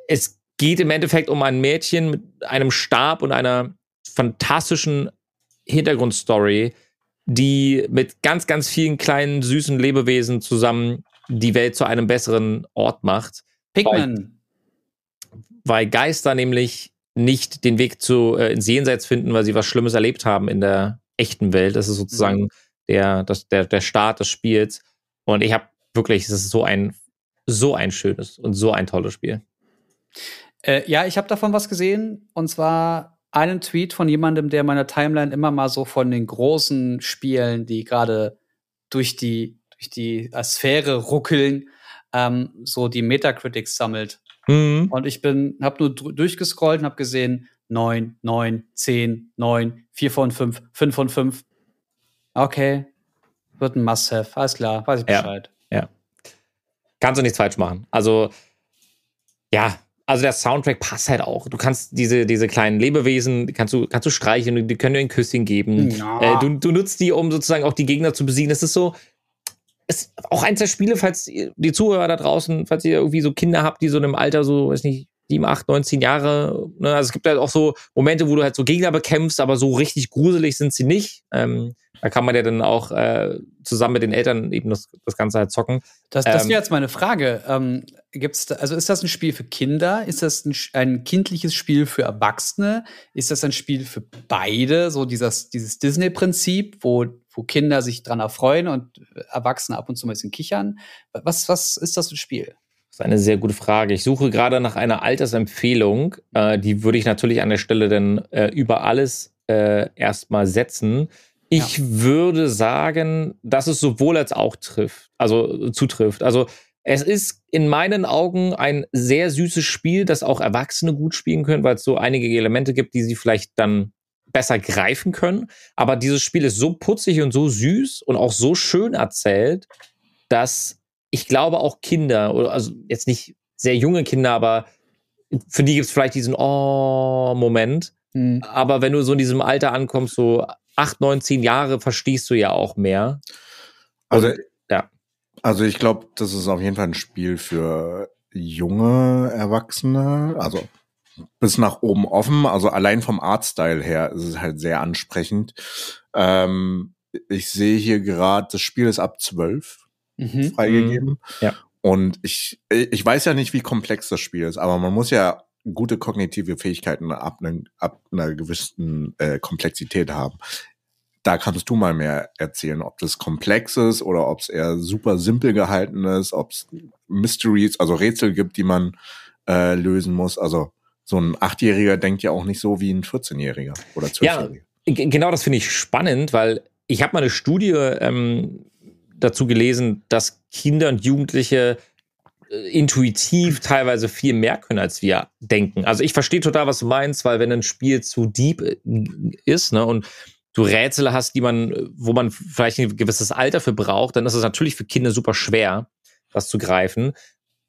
Es geht im Endeffekt um ein Mädchen mit einem Stab und einer fantastischen Hintergrundstory, die mit ganz, ganz vielen kleinen, süßen Lebewesen zusammen die Welt zu einem besseren Ort macht Pikmin. weil Geister nämlich nicht den Weg zu äh, ins Jenseits finden, weil sie was Schlimmes erlebt haben in der echten Welt. Das ist sozusagen der, das, der, der Start des Spiels. Und ich habe wirklich, es ist so ein, so ein schönes und so ein tolles Spiel. Äh, ja, ich habe davon was gesehen. Und zwar einen Tweet von jemandem, der in meiner Timeline immer mal so von den großen Spielen, die gerade durch die, durch die äh, Sphäre ruckeln, ähm, so die Metacritics sammelt. Mhm. Und ich bin, hab nur durchgescrollt und hab gesehen, 9, 9, 10, 9, 4 von 5, 5 von 5. Okay. Wird ein Must-Have. Alles klar, weiß ich Ja. Bescheid. Kannst du nichts falsch machen. Also, ja, also der Soundtrack passt halt auch. Du kannst diese, diese kleinen Lebewesen, kannst du, kannst du streichen, die können dir ein Küsschen geben. Ja. Äh, du, du nutzt die, um sozusagen auch die Gegner zu besiegen. Das ist so, ist auch eins der Spiele, falls die Zuhörer da draußen, falls ihr irgendwie so Kinder habt, die so in einem Alter so, weiß nicht, sieben, acht, 19 Jahre, ne? also es gibt halt auch so Momente, wo du halt so Gegner bekämpfst, aber so richtig gruselig sind sie nicht. Ähm, da kann man ja dann auch äh, zusammen mit den Eltern eben das, das Ganze halt zocken. Das, das Ähm, wäre jetzt meine Frage. Ähm, gibt's da, also ist das ein Spiel für Kinder? Ist das ein, ein kindliches Spiel für Erwachsene? Ist das ein Spiel für beide? So dieses, dieses Disney-Prinzip, wo, wo Kinder sich dran erfreuen und Erwachsene ab und zu ein bisschen kichern? Was, was ist das für ein Spiel? Das ist eine sehr gute Frage. Ich suche gerade nach einer Altersempfehlung. Äh, die würde ich natürlich an der Stelle dann äh, über alles äh, erstmal setzen. Ich würde sagen, dass es sowohl als auch trifft, also zutrifft. Also es ist in meinen Augen ein sehr süßes Spiel, das auch Erwachsene gut spielen können, weil es so einige Elemente gibt, die sie vielleicht dann besser greifen können. Aber dieses Spiel ist so putzig und so süß und auch so schön erzählt, dass ich glaube auch Kinder, oder also jetzt nicht sehr junge Kinder, aber für die gibt es vielleicht diesen Oh-Moment, Hm. Aber wenn du so in diesem Alter ankommst, so acht, neun, zehn Jahre, verstehst du ja auch mehr. Also, ja. Also ich glaube, das ist auf jeden Fall ein Spiel für junge Erwachsene. Also bis nach oben offen. Also allein vom Artstyle her ist es halt sehr ansprechend. Ähm, ich sehe hier gerade, das Spiel ist ab 12 Mhm. freigegeben. Ja. Und ich, ich weiß ja nicht, wie komplex das Spiel ist, aber man muss ja gute kognitive Fähigkeiten ab, ne, ab einer gewissen äh, Komplexität haben. Da kannst du mal mehr erzählen, ob das komplex ist oder ob es eher super simpel gehalten ist, ob es Mysteries, also Rätsel gibt, die man äh, lösen muss. Also so ein Achtjähriger denkt ja auch nicht so wie ein 14-Jähriger oder 12-Jähriger. G- Genau das finde ich spannend, weil ich habe mal eine Studie ähm, dazu gelesen, dass Kinder und Jugendliche äh, intuitiv teilweise viel mehr können, als wir denken. Also ich verstehe total, was du meinst, weil wenn ein Spiel zu deep äh, ist ne, und du Rätsel hast, die man, wo man vielleicht ein gewisses Alter für braucht, dann ist es natürlich für Kinder super schwer, das zu greifen.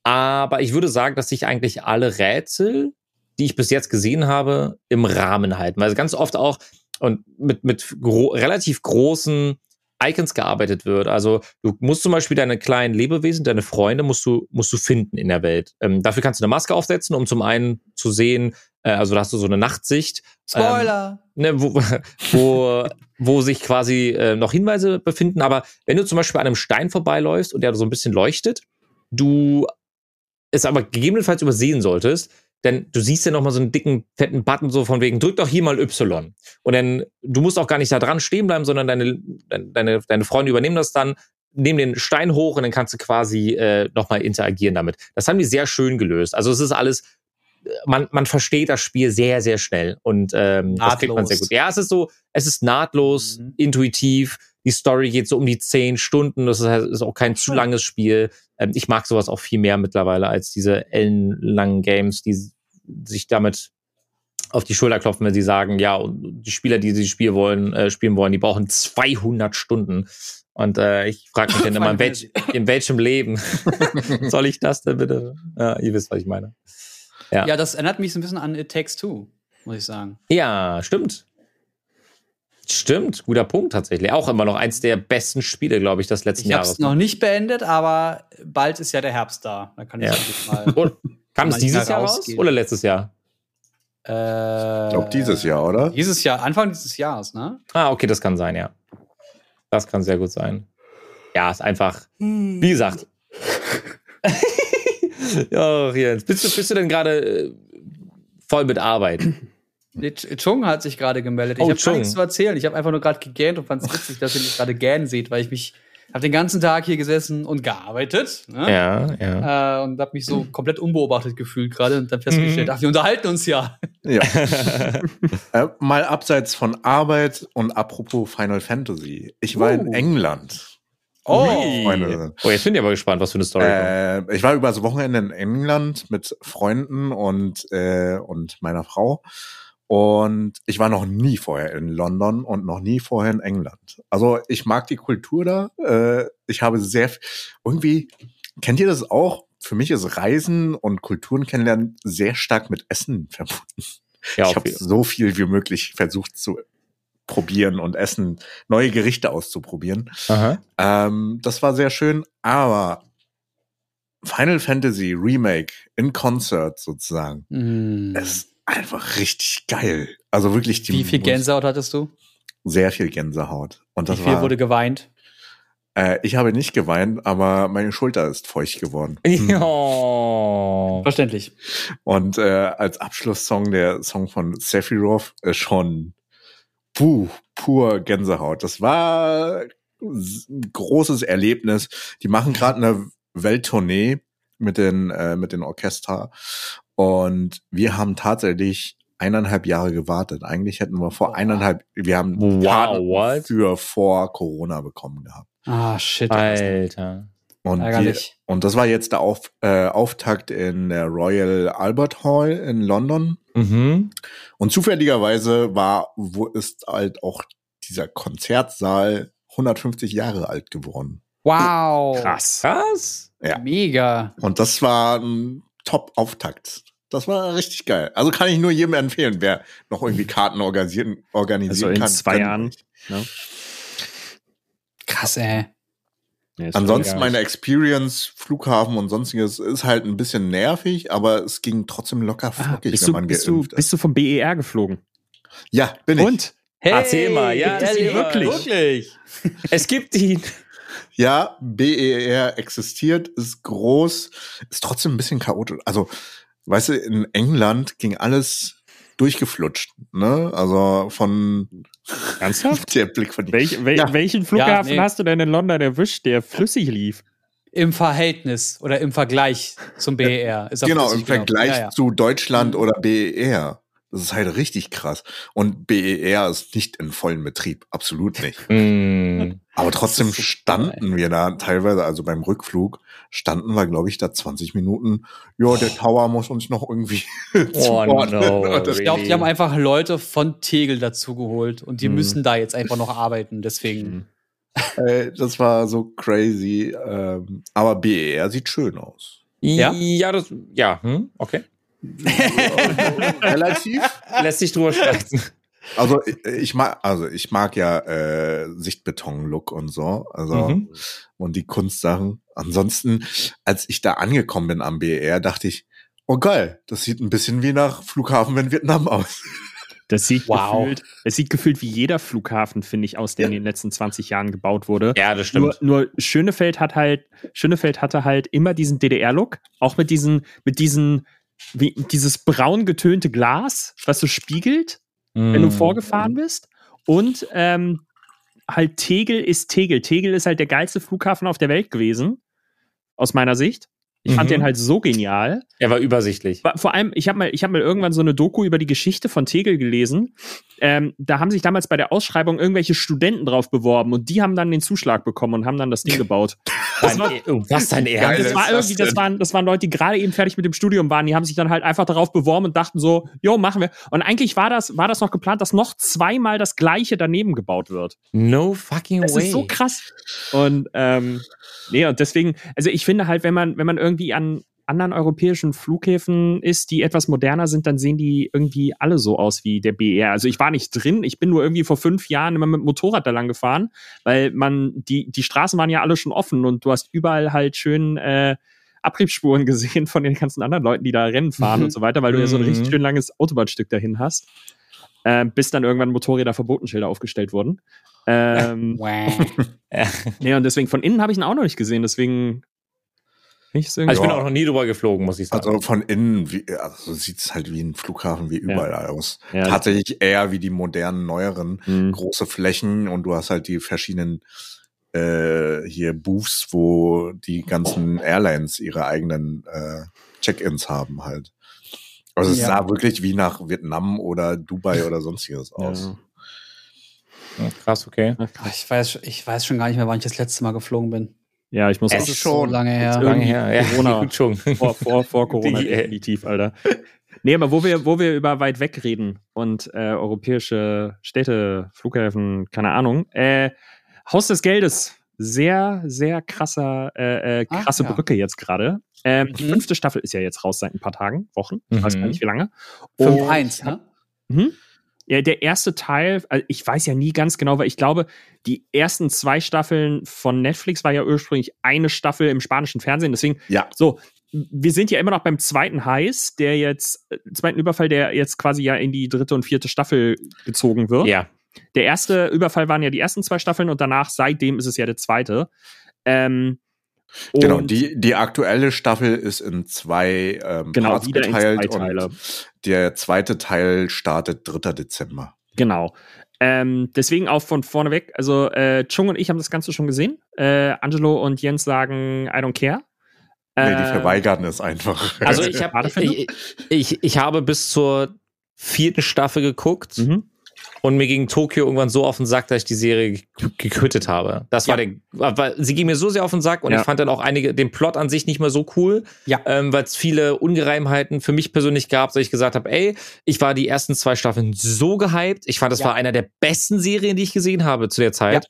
Aber ich würde sagen, dass sich eigentlich alle Rätsel, die ich bis jetzt gesehen habe, im Rahmen halten. Also ganz oft auch und mit, mit gro relativ großen Icons gearbeitet wird. Also du musst zum Beispiel deine kleinen Lebewesen, deine Freunde musst du, musst du finden in der Welt. Ähm, dafür kannst du eine Maske aufsetzen, um zum einen zu sehen, äh, also da hast du so eine Nachtsicht. Spoiler! Ähm, ne, wo, wo, wo sich quasi äh, noch Hinweise befinden. Aber wenn du zum Beispiel an einem Stein vorbeiläufst und der so ein bisschen leuchtet, du es aber gegebenenfalls übersehen solltest, denn du siehst ja noch mal so einen dicken, fetten Button so von wegen, drück doch hier mal Y. Und dann, du musst auch gar nicht da dran stehen bleiben, sondern deine, deine, deine Freunde übernehmen das dann, nehmen den Stein hoch und dann kannst du quasi äh, noch mal interagieren damit. Das haben die sehr schön gelöst. Also es ist alles, man, man versteht das Spiel sehr, sehr schnell und ähm, das kriegt man sehr gut. Ja, es ist so, es ist nahtlos, Mhm. intuitiv. Die Story geht so um die zehn Stunden. Das ist, ist auch kein zu langes Spiel. Ähm, ich mag sowas auch viel mehr mittlerweile als diese ellenlangen Games, die sich damit auf die Schulter klopfen, wenn sie sagen, ja, die Spieler, die sie spielen wollen, äh, spielen wollen, die brauchen 200 Stunden. Und äh, ich frage mich dann immer, in, welch, in welchem Leben soll ich das denn bitte? Ja, ihr wisst, was ich meine. Ja. Ja, das erinnert mich so ein bisschen an It Takes Two, muss ich sagen. Ja, stimmt. Stimmt, guter Punkt tatsächlich. Auch immer noch eins der besten Spiele, glaube ich, des letzten Ich habe Jahres. es noch nicht beendet, aber bald ist ja der Herbst da. Da kann ich Ja. mal. Kam es dieses Jahr raus oder letztes Jahr? Äh, Ich glaube, dieses Jahr, oder? Dieses Jahr, Anfang dieses Jahres, ne? Ah, okay, das kann sein, ja. Das kann sehr gut sein. Ja, ist einfach, wie gesagt. ja, Jens, bist du, bist du denn gerade äh, voll mit Arbeit? Nee, Ch- Chung hat sich gerade gemeldet. Ich Oh, habe gar nichts zu erzählen. Ich habe einfach nur gerade gegähnt und fand es witzig, dass ihr mich gerade gähnen seht, weil ich mich habe den ganzen Tag hier gesessen und gearbeitet. Ne? Ja, ja. Äh, und habe mich so komplett unbeobachtet gefühlt gerade und dann festgestellt, Mhm. ach, wir unterhalten uns ja. Ja. äh, mal abseits von Arbeit und apropos Final Fantasy. Ich war in Uh. England. Oh, Freunde. Oh, jetzt bin ich aber gespannt, was für eine Story. Äh, ich war übers Wochenende in England mit Freunden und, äh, und meiner Frau. Und ich war noch nie vorher in London und noch nie vorher in England. Also ich mag die Kultur da. Äh, ich habe sehr irgendwie, kennt ihr das auch? Für mich ist Reisen und Kulturen kennenlernen sehr stark mit Essen verbunden. Ja, ich habe so viel wie möglich versucht zu probieren und essen, neue Gerichte auszuprobieren. Ähm, das war sehr schön, aber Final Fantasy Remake in Concert sozusagen Hm. ist einfach richtig geil. Also wirklich die Wie viel Gänsehaut hattest du? Sehr viel Gänsehaut. Und das Wie viel war, wurde geweint? äh, ich habe nicht geweint, aber meine Schulter ist feucht geworden. Hm. Ja. Verständlich. Und äh, als Abschlusssong der Song von Sephiroth ist schon puh, pur Gänsehaut. Das war ein großes Erlebnis. Die machen gerade eine Welttournee mit den äh, mit den Orchester und wir haben tatsächlich eineinhalb Jahre gewartet. Eigentlich hätten wir vor eineinhalb, wir haben Wow, für vor Corona bekommen gehabt. Ah, shit. Alter. Und, die, Ärgerlich. und das war jetzt der Auf, äh, Auftakt in der Royal Albert Hall in London. Mhm. Und zufälligerweise war, wo ist halt auch dieser Konzertsaal 150 Jahre alt geworden. Wow. Krass. Krass. Ja. Mega. Und das war ein Top-Auftakt Das war richtig geil. Also kann ich nur jedem empfehlen, wer noch irgendwie Karten organisieren, organisieren Also in kann. zwei Jahren. Ne? Krass, ey. Ist Ansonsten meine. Experience, Flughafen und sonstiges ist halt ein bisschen nervig, aber es ging trotzdem locker Ah, flockig, bist, wenn du, man bist, du, ist. bist du vom BER geflogen? Ja, bin ich. Und? Erzähl mal, ja, gibt es wirklich? wirklich. Es gibt ihn. Ja, BER existiert, ist groß, ist trotzdem ein bisschen chaotisch. Also, weißt du, in England ging alles durchgeflutscht, ne? Also von Ernsthaft? der Blick von Welch, wel, Ja. Welchen Flughafen nee. hast du denn in London erwischt, der flüssig lief? Im Verhältnis oder im Vergleich zum BER. Ist er Genau, im Vergleich Ja, ja. zu Deutschland Mhm. oder BER. Das ist halt richtig krass. Und BER ist nicht in vollem Betrieb. Absolut nicht. Mm. Aber trotzdem standen wir da teilweise, also beim Rückflug, standen wir, glaube ich, da 20 Minuten. Ja, der Tower muss uns noch irgendwie zuordnen. no, Ich glaube, die haben einfach Leute von Tegel dazugeholt und die Mhm. müssen da jetzt einfach noch arbeiten. Deswegen. Äh, das war so crazy. Ähm, aber BER sieht schön aus. Ja? Ja, das, ja, hm, okay. Relativ. Lässt sich drüber streiten. Also ich, ich mag, also ich mag ja äh, Sichtbeton-Look und so, also Mhm. und die Kunstsachen. Ansonsten, als ich da angekommen bin am BER, dachte ich, oh geil, das sieht ein bisschen wie nach Flughafen in Vietnam aus. Das sieht Wow. gefühlt, es sieht gefühlt wie jeder Flughafen, finde ich, aus der in den letzten 20 Jahren gebaut wurde. Ja, das Nur, nur Schönefeld hat halt, Schönefeld hatte halt immer diesen DDR-Look, auch mit diesen, mit diesen, wie, dieses braun getönte Glas, was so spiegelt, Mhm. wenn du vorgefahren bist. Und ähm, halt Tegel ist Tegel. Tegel ist halt der geilste Flughafen auf der Welt gewesen, aus meiner Sicht. Ich fand Mhm. den halt so genial. Er war übersichtlich. Vor allem, ich habe mal, ich habe mal irgendwann so eine Doku über die Geschichte von Tegel gelesen. Ähm, da haben sich damals bei der Ausschreibung irgendwelche Studenten drauf beworben und die haben dann den Zuschlag bekommen und haben dann das Ding gebaut. Dein, was dein. Ernst? Das, war das irgendwie, das waren, das waren Leute, die gerade eben fertig mit dem Studium waren. Die haben sich dann halt einfach darauf beworben und dachten so, jo, machen wir. Und eigentlich war das, war das noch geplant, dass noch zweimal das gleiche daneben gebaut wird. No fucking Das way. ist so krass. Und ähm, nee, und deswegen, also ich finde halt, wenn man, wenn man irgendwie an anderen europäischen Flughäfen ist, die etwas moderner sind, dann sehen die irgendwie alle so aus wie der BR. Also ich war nicht drin, ich bin nur irgendwie vor fünf Jahren immer mit dem Motorrad da lang gefahren, weil man, die, die Straßen waren ja alle schon offen und du hast überall halt schön äh, Abriebsspuren gesehen von den ganzen anderen Leuten, die da Rennen fahren Mhm. und so weiter, weil du ja so ein Mhm. richtig schön langes Autobahnstück dahin hast. Äh, bis dann irgendwann Motorräder Verbotenschilder aufgestellt wurden. Ähm, Nee, und deswegen von innen habe ich ihn auch noch nicht gesehen, deswegen. Ich Also ich bin Ja. auch noch nie drüber geflogen, muss ich sagen. Also von innen, wie, also sieht es halt wie ein Flughafen wie überall aus. Ja. Tatsächlich eher wie die modernen, neueren, Mhm. große Flächen und du hast halt die verschiedenen äh, hier Booths, wo die ganzen Airlines ihre eigenen äh, Check-ins haben halt. Also es Ja. sah wirklich wie nach Vietnam oder Dubai oder sonstiges aus. Ja. Ja, Krass, okay. Ich weiß, ich weiß schon gar nicht mehr, wann ich das letzte Mal geflogen bin. Ja, ich muss Es auch ist So lange her. Lange her. Ja, Corona. gut schon. vor, vor, vor Corona Die, äh, definitiv, Alter. Nee, aber wo wir, wo wir über weit weg reden und äh, europäische Städte, Flughäfen, keine Ahnung, äh, Haus des Geldes, sehr, sehr krasser, äh, äh, Ach, krasse ja. Brücke jetzt gerade. Ähm, Die Mhm. fünfte Staffel ist ja jetzt raus seit ein paar Tagen, Wochen, ich weiß Mhm. gar nicht wie lange. 5-1, ne? Mhm. Ja, der erste Teil, also ich weiß ja nie ganz genau, weil ich glaube, die ersten zwei Staffeln von Netflix war ja ursprünglich eine Staffel im spanischen Fernsehen. Deswegen, Ja. so, wir sind ja immer noch beim zweiten Heiß, der jetzt, äh, zweiten Überfall, der jetzt quasi ja in die dritte und vierte Staffel gezogen wird. Ja. Der erste Überfall waren ja die ersten zwei Staffeln und danach, seitdem ist es ja der zweite. Ähm, Genau, und- die, die aktuelle Staffel ist in zwei ähm, Genau, Parts wieder in geteilt zwei Teile. und der zweite Teil startet 3. Dezember. Genau. Ähm, deswegen auch von vorne weg. Also äh, Chung und ich haben das Ganze schon gesehen. Äh, Angelo und Jens sagen, I don't care. Nee, die Äh, verweigern es einfach. Also ich finde. ich, ich, ich habe bis zur vierten Staffel geguckt Mhm. Und mir ging Tokio irgendwann so auf den Sack, dass ich die Serie ge- gequittet habe. Das war Ja. der, weil sie ging mir so sehr auf den Sack und Ja. ich fand dann auch einige, den Plot an sich nicht mehr so cool, Ja. ähm, weil es viele Ungereimheiten für mich persönlich gab, dass ich gesagt habe, ey, ich war die ersten zwei Staffeln so gehypt. Ich fand, das Ja. war einer der besten Serien, die ich gesehen habe zu der Zeit.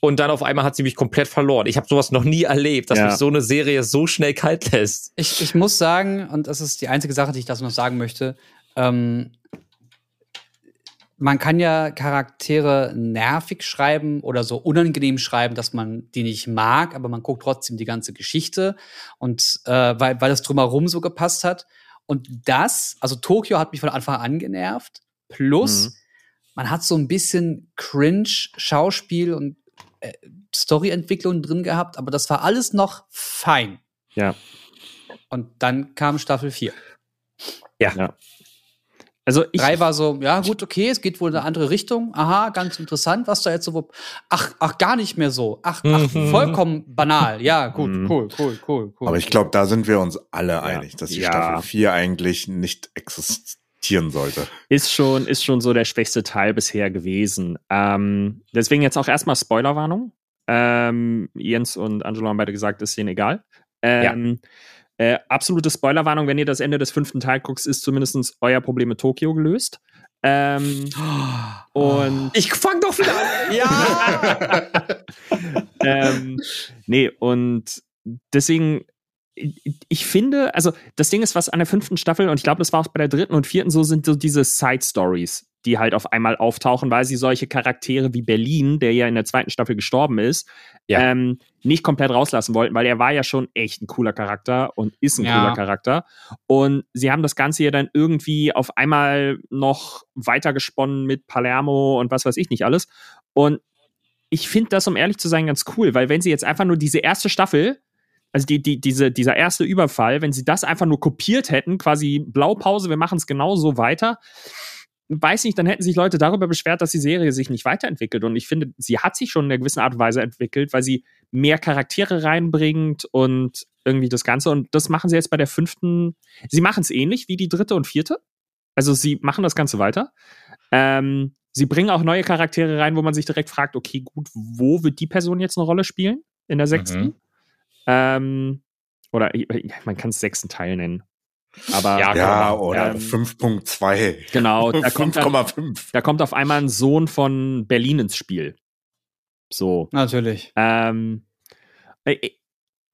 und dann auf einmal hat sie mich komplett verloren. Ich habe sowas noch nie erlebt, dass Ja. mich so eine Serie so schnell kalt lässt. Ich, ich muss sagen, und das ist die einzige Sache, die ich dazu noch sagen möchte, ähm, man kann ja Charaktere nervig schreiben oder so unangenehm schreiben, dass man die nicht mag, aber man guckt trotzdem die ganze Geschichte und äh, weil, weil das drumherum so gepasst hat. Und das, also Tokio hat mich von Anfang an genervt. Plus, Mhm. man hat so ein bisschen Cringe-Schauspiel und äh, Storyentwicklung drin gehabt, aber das war alles noch fein. Ja. Und dann kam Staffel 4. Also ich, Drei war so, ja gut, okay, es geht wohl in eine andere Richtung. Aha, ganz interessant, was da jetzt so. Ach, ach, gar nicht mehr so. Ach, ach Mhm. vollkommen banal. Ja, gut, Mhm. cool, cool, cool, cool. Aber ich glaube, da sind wir uns alle einig, dass die Ja. Staffel 4 eigentlich nicht existieren sollte. ist schon, ist schon so der schwächste Teil bisher gewesen. Ähm, deswegen jetzt auch erstmal Spoilerwarnung. Ähm, Jens und Angelo haben beide gesagt, ist denen egal. Ähm, äh, absolute Spoilerwarnung, wenn ihr das Ende des fünften Teils guckt, ist zumindest euer Problem mit Tokio gelöst. Ähm, und Ich fang doch wieder an. ja! ähm, nee, und deswegen, ich- ich finde, also das Ding ist, was an der fünften Staffel, und ich glaube, das war auch bei der dritten und vierten so, sind so diese Side-Stories, die halt auf einmal auftauchen, weil sie solche Charaktere wie Berlin, der ja in der zweiten Staffel gestorben ist, Ja. ähm, nicht komplett rauslassen wollten, weil er war ja schon echt ein cooler Charakter und ist ein Ja. cooler Charakter. Und sie haben das Ganze ja dann irgendwie auf einmal noch weitergesponnen mit Palermo und was weiß ich nicht alles. Und ich finde das, um ehrlich zu sein, ganz cool, weil wenn sie jetzt einfach nur diese erste Staffel, also die, die, diese, dieser erste Überfall, wenn sie das einfach nur kopiert hätten, quasi Blaupause, wir machen es genauso weiter, weiß nicht, dann hätten sich Leute darüber beschwert, dass die Serie sich nicht weiterentwickelt. Und ich finde, sie hat sich schon in einer gewissen Art und Weise entwickelt, weil sie mehr Charaktere reinbringt und irgendwie das Ganze. Und das machen sie jetzt bei der fünften. Sie machen es ähnlich wie die dritte und vierte. Also sie machen das Ganze weiter. Ähm, sie bringen auch neue Charaktere rein, wo man sich direkt fragt, okay, gut, wo wird die Person jetzt eine Rolle spielen in der sechsten? Mhm. Ähm, oder man kann es sechsten Teil nennen. Aber Ja, Ja, oder Ähm, 5.2. genau, da kommt, dann, 5,5. da kommt auf einmal ein Sohn von Berlin ins Spiel. So. Natürlich. Ähm, äh,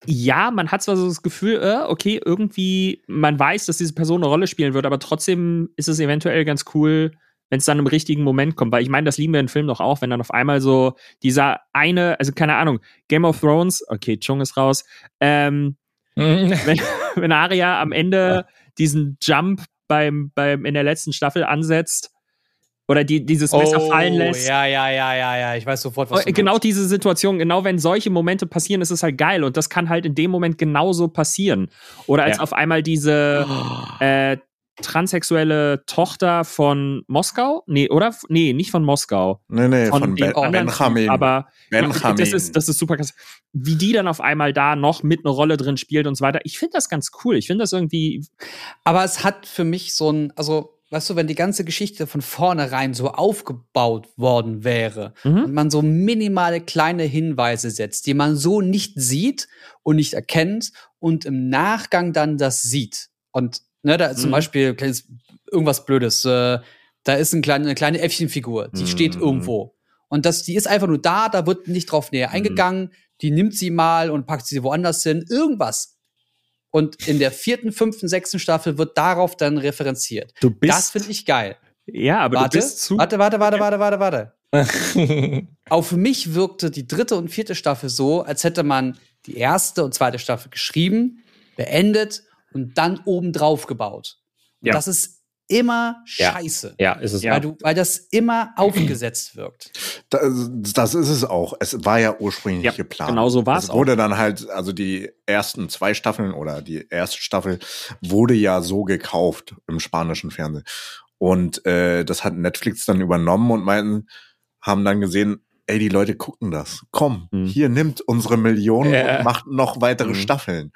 ja, man hat zwar so das Gefühl, äh, okay, irgendwie, man weiß, dass diese Person eine Rolle spielen wird, aber trotzdem ist es eventuell ganz cool, wenn es dann im richtigen Moment kommt. Weil ich meine, das lieben wir im Film doch auch, wenn dann auf einmal so dieser eine, also keine Ahnung, Game of Thrones, okay, Chung ist raus, ähm. Wenn, wenn Arya am Ende diesen Jump beim, beim, in der letzten Staffel ansetzt oder die, dieses Messer fallen lässt. Oh, Ja, ja, ja, ja, ja. Ich weiß sofort, was Äh, Genau meinst. diese Situation, genau wenn solche Momente passieren, ist es halt geil und das kann halt in dem Moment genauso passieren. Oder als Ja. auf einmal diese Oh. äh, transsexuelle Tochter von Moskau? Nee, oder? Nee, nicht von Moskau. Nee, nee, von, Von, Ben anderen Benjamin. Aber Benjamin. das ist, das ist super krass. Wie die dann auf einmal da noch mit einer Rolle drin spielt und so weiter. Ich finde das ganz cool. Ich finde das irgendwie, Aber es hat für mich so ein, also, weißt du, wenn die ganze Geschichte von vornherein so aufgebaut worden wäre Mhm. und man so minimale kleine Hinweise setzt, die man so nicht sieht und nicht erkennt und im Nachgang dann das sieht. Und ne, da ist zum Mhm. Beispiel kleines- irgendwas Blödes. Äh, da ist ein kleine, eine kleine Äffchenfigur, die Mhm. steht irgendwo. Und das, die ist einfach nur da, da wird nicht drauf näher Mhm. eingegangen. Die nimmt sie mal und packt sie woanders hin. Irgendwas. Und in der vierten, fünften, sechsten Staffel wird darauf dann referenziert. du bist. das finde ich geil. ja, aber warte, du bist zu. warte, warte, warte, warte, warte, warte. Auf mich wirkte die dritte und vierte Staffel so, als hätte man die erste und zweite Staffel geschrieben, beendet und dann obendrauf gebaut. Und Ja. das ist immer Ja. scheiße. ja, ist es. Ja. Weil, du, weil das immer aufgesetzt wirkt. Das, das ist es auch. Es war ja ursprünglich Ja, geplant. genau so war es Es wurde dann halt, also die ersten zwei Staffeln oder die erste Staffel wurde ja so gekauft im spanischen Fernsehen. Und äh, das hat Netflix dann übernommen und meinten, haben dann gesehen, ey, die Leute gucken das. Komm, Mhm. hier nimmt unsere Millionen Ja. und macht noch weitere Mhm. Staffeln.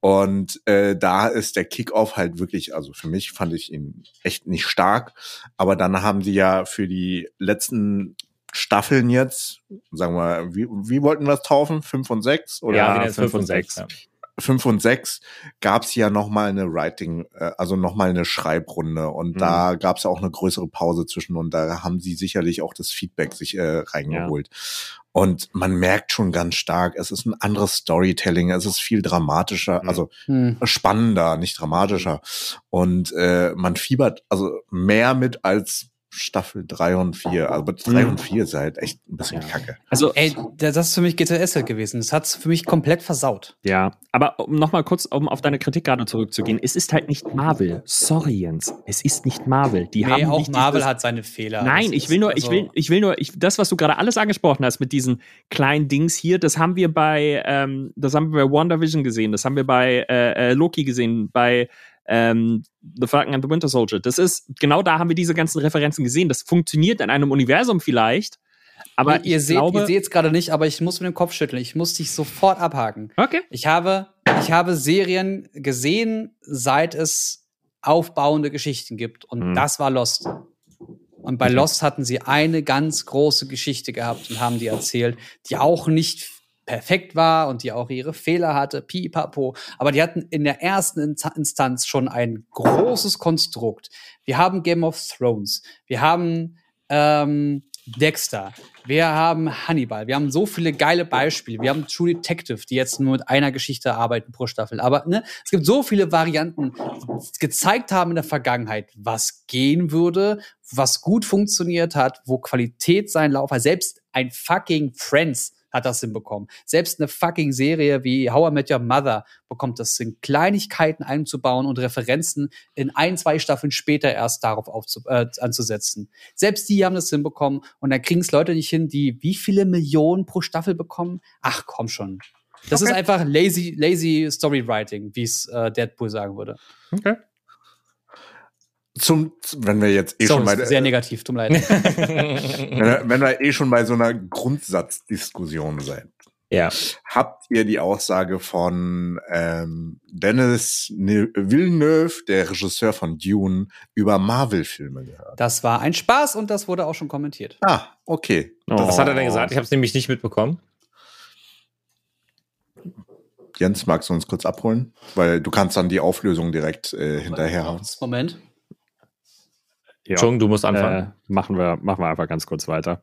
Und äh, da ist der Kickoff halt wirklich, also für mich fand ich ihn echt nicht stark. Aber dann haben sie ja für die letzten Staffeln jetzt, sagen wir, wie, wie wollten wir es taufen? Fünf und sechs? Oder ja, fünf 5 und 6. sechs. 5 und 6 gab es ja noch mal eine Writing, äh, also noch mal eine Schreibrunde und Mhm. da gab es auch eine größere Pause zwischen und da haben sie sicherlich auch das Feedback sich äh, reingeholt. Und man merkt schon ganz stark, es ist ein anderes Storytelling, es ist viel dramatischer, Mhm. also Hm. spannender, nicht dramatischer. Und äh, man fiebert also mehr mit als Staffel 3 und 4. Aber 3 Mhm. und 4 ist halt echt ein bisschen Ja. kacke. Also, Ey, das ist für mich GTS halt gewesen. Das hat's für mich komplett versaut. ja, aber um nochmal kurz, um auf deine Kritik gerade zurückzugehen, es ist halt nicht Marvel. Sorry, Jens. Es ist nicht Marvel. Die Nee, haben auch nicht Marvel dieses, hat seine Fehler. Nein, ich will nur, ich also- will, ich will nur, ich, das, was du gerade alles angesprochen hast mit diesen kleinen Dings hier, das haben wir bei, ähm, das haben wir bei WandaVision gesehen, das haben wir bei äh, äh, Loki gesehen, bei ähm, The Falcon and the Winter Soldier. Das ist, genau da haben wir diese ganzen Referenzen gesehen. Das funktioniert in einem Universum vielleicht, aber ihr ich seht, glaube, ihr seht es gerade nicht, aber ich muss mit dem Kopf schütteln. Ich muss dich sofort abhaken. okay. Ich habe, ich habe Serien gesehen, seit es aufbauende Geschichten gibt. Und Mhm. das war Lost. Und bei. Lost hatten sie eine ganz große Geschichte gehabt und haben die erzählt, die auch nicht perfekt war und die auch ihre Fehler hatte, pipapo. Aber die hatten in der ersten Insta- Instanz schon ein großes Konstrukt. Wir haben Game of Thrones. Wir haben ähm, Dexter. Wir haben Hannibal. Wir haben so viele geile Beispiele. Wir haben True Detective, die jetzt nur mit einer Geschichte arbeiten pro Staffel. Aber ne, es gibt so viele Varianten, die gezeigt haben in der Vergangenheit, was gehen würde, was gut funktioniert hat, wo Qualität seinen Lauf hat. Selbst ein fucking Friends hat das hinbekommen. Selbst eine fucking Serie wie How I Met Your Mother bekommt das hin, Kleinigkeiten einzubauen und Referenzen in ein, zwei Staffeln später erst darauf aufzu äh, anzusetzen. Selbst die haben das hinbekommen und dann kriegen es Leute nicht hin, die wie viele Millionen pro Staffel bekommen? Ach, komm schon. Das ist einfach lazy, lazy Storywriting, wie es äh, Deadpool sagen würde. Okay. Zum, wenn wir jetzt eh so, schon bei, sehr negativ, tut mir leid. wenn, wir, wenn wir eh schon bei so einer Grundsatzdiskussion sind. ja. Habt ihr die Aussage von ähm, Dennis Ne- Villeneuve, der Regisseur von Dune, über Marvel-Filme gehört? Das war ein Spaß und das wurde auch schon kommentiert. Ah, okay. Oh. Was hat er denn gesagt? Ich habe es nämlich nicht mitbekommen. Jens, magst du uns kurz abholen? Weil du kannst dann die Auflösung direkt äh, hinterherhauen. Moment. Ja. Chung, du musst anfangen. Äh, machen, wir, machen wir einfach ganz kurz weiter.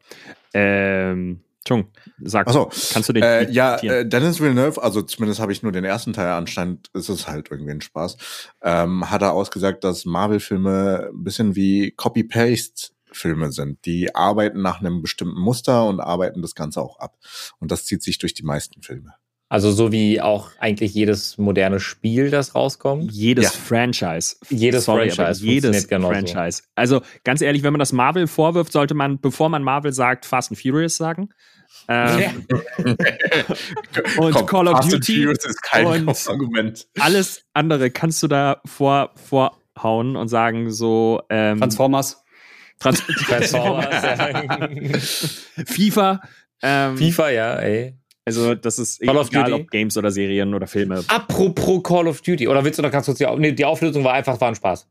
Ähm, Chung, sag, Ach so. kannst du den Äh, ja, äh, Dennis Villeneuve, also zumindest habe ich nur den ersten Teil anscheinend, ist es halt irgendwie ein Spaß, ähm, hat er ausgesagt, dass Marvel-Filme ein bisschen wie Copy-Paste-Filme sind. Die arbeiten nach einem bestimmten Muster und arbeiten das Ganze auch ab. Und das zieht sich durch die meisten Filme. Also so wie auch eigentlich jedes moderne Spiel, das rauskommt. jedes ja. Franchise. Jedes Sorry, Franchise jedes genauso. Franchise. Also ganz ehrlich, wenn man das Marvel vorwirft, sollte man, bevor man Marvel sagt, Fast and Furious sagen. Ähm, und Komm, Call of Fast and Duty Furious ist kein und- Argument. alles andere kannst du da vor, vorhauen und sagen so ähm, Transformers. Trans Transformers, ja. FIFA. Ähm, FIFA, ja, ey. Also das ist Call of egal, Duty. ob Games oder Serien oder Filme. Apropos Call of Duty. Oder willst du noch ganz kurz die, nee, die Auflösung war einfach, war ein Spaß.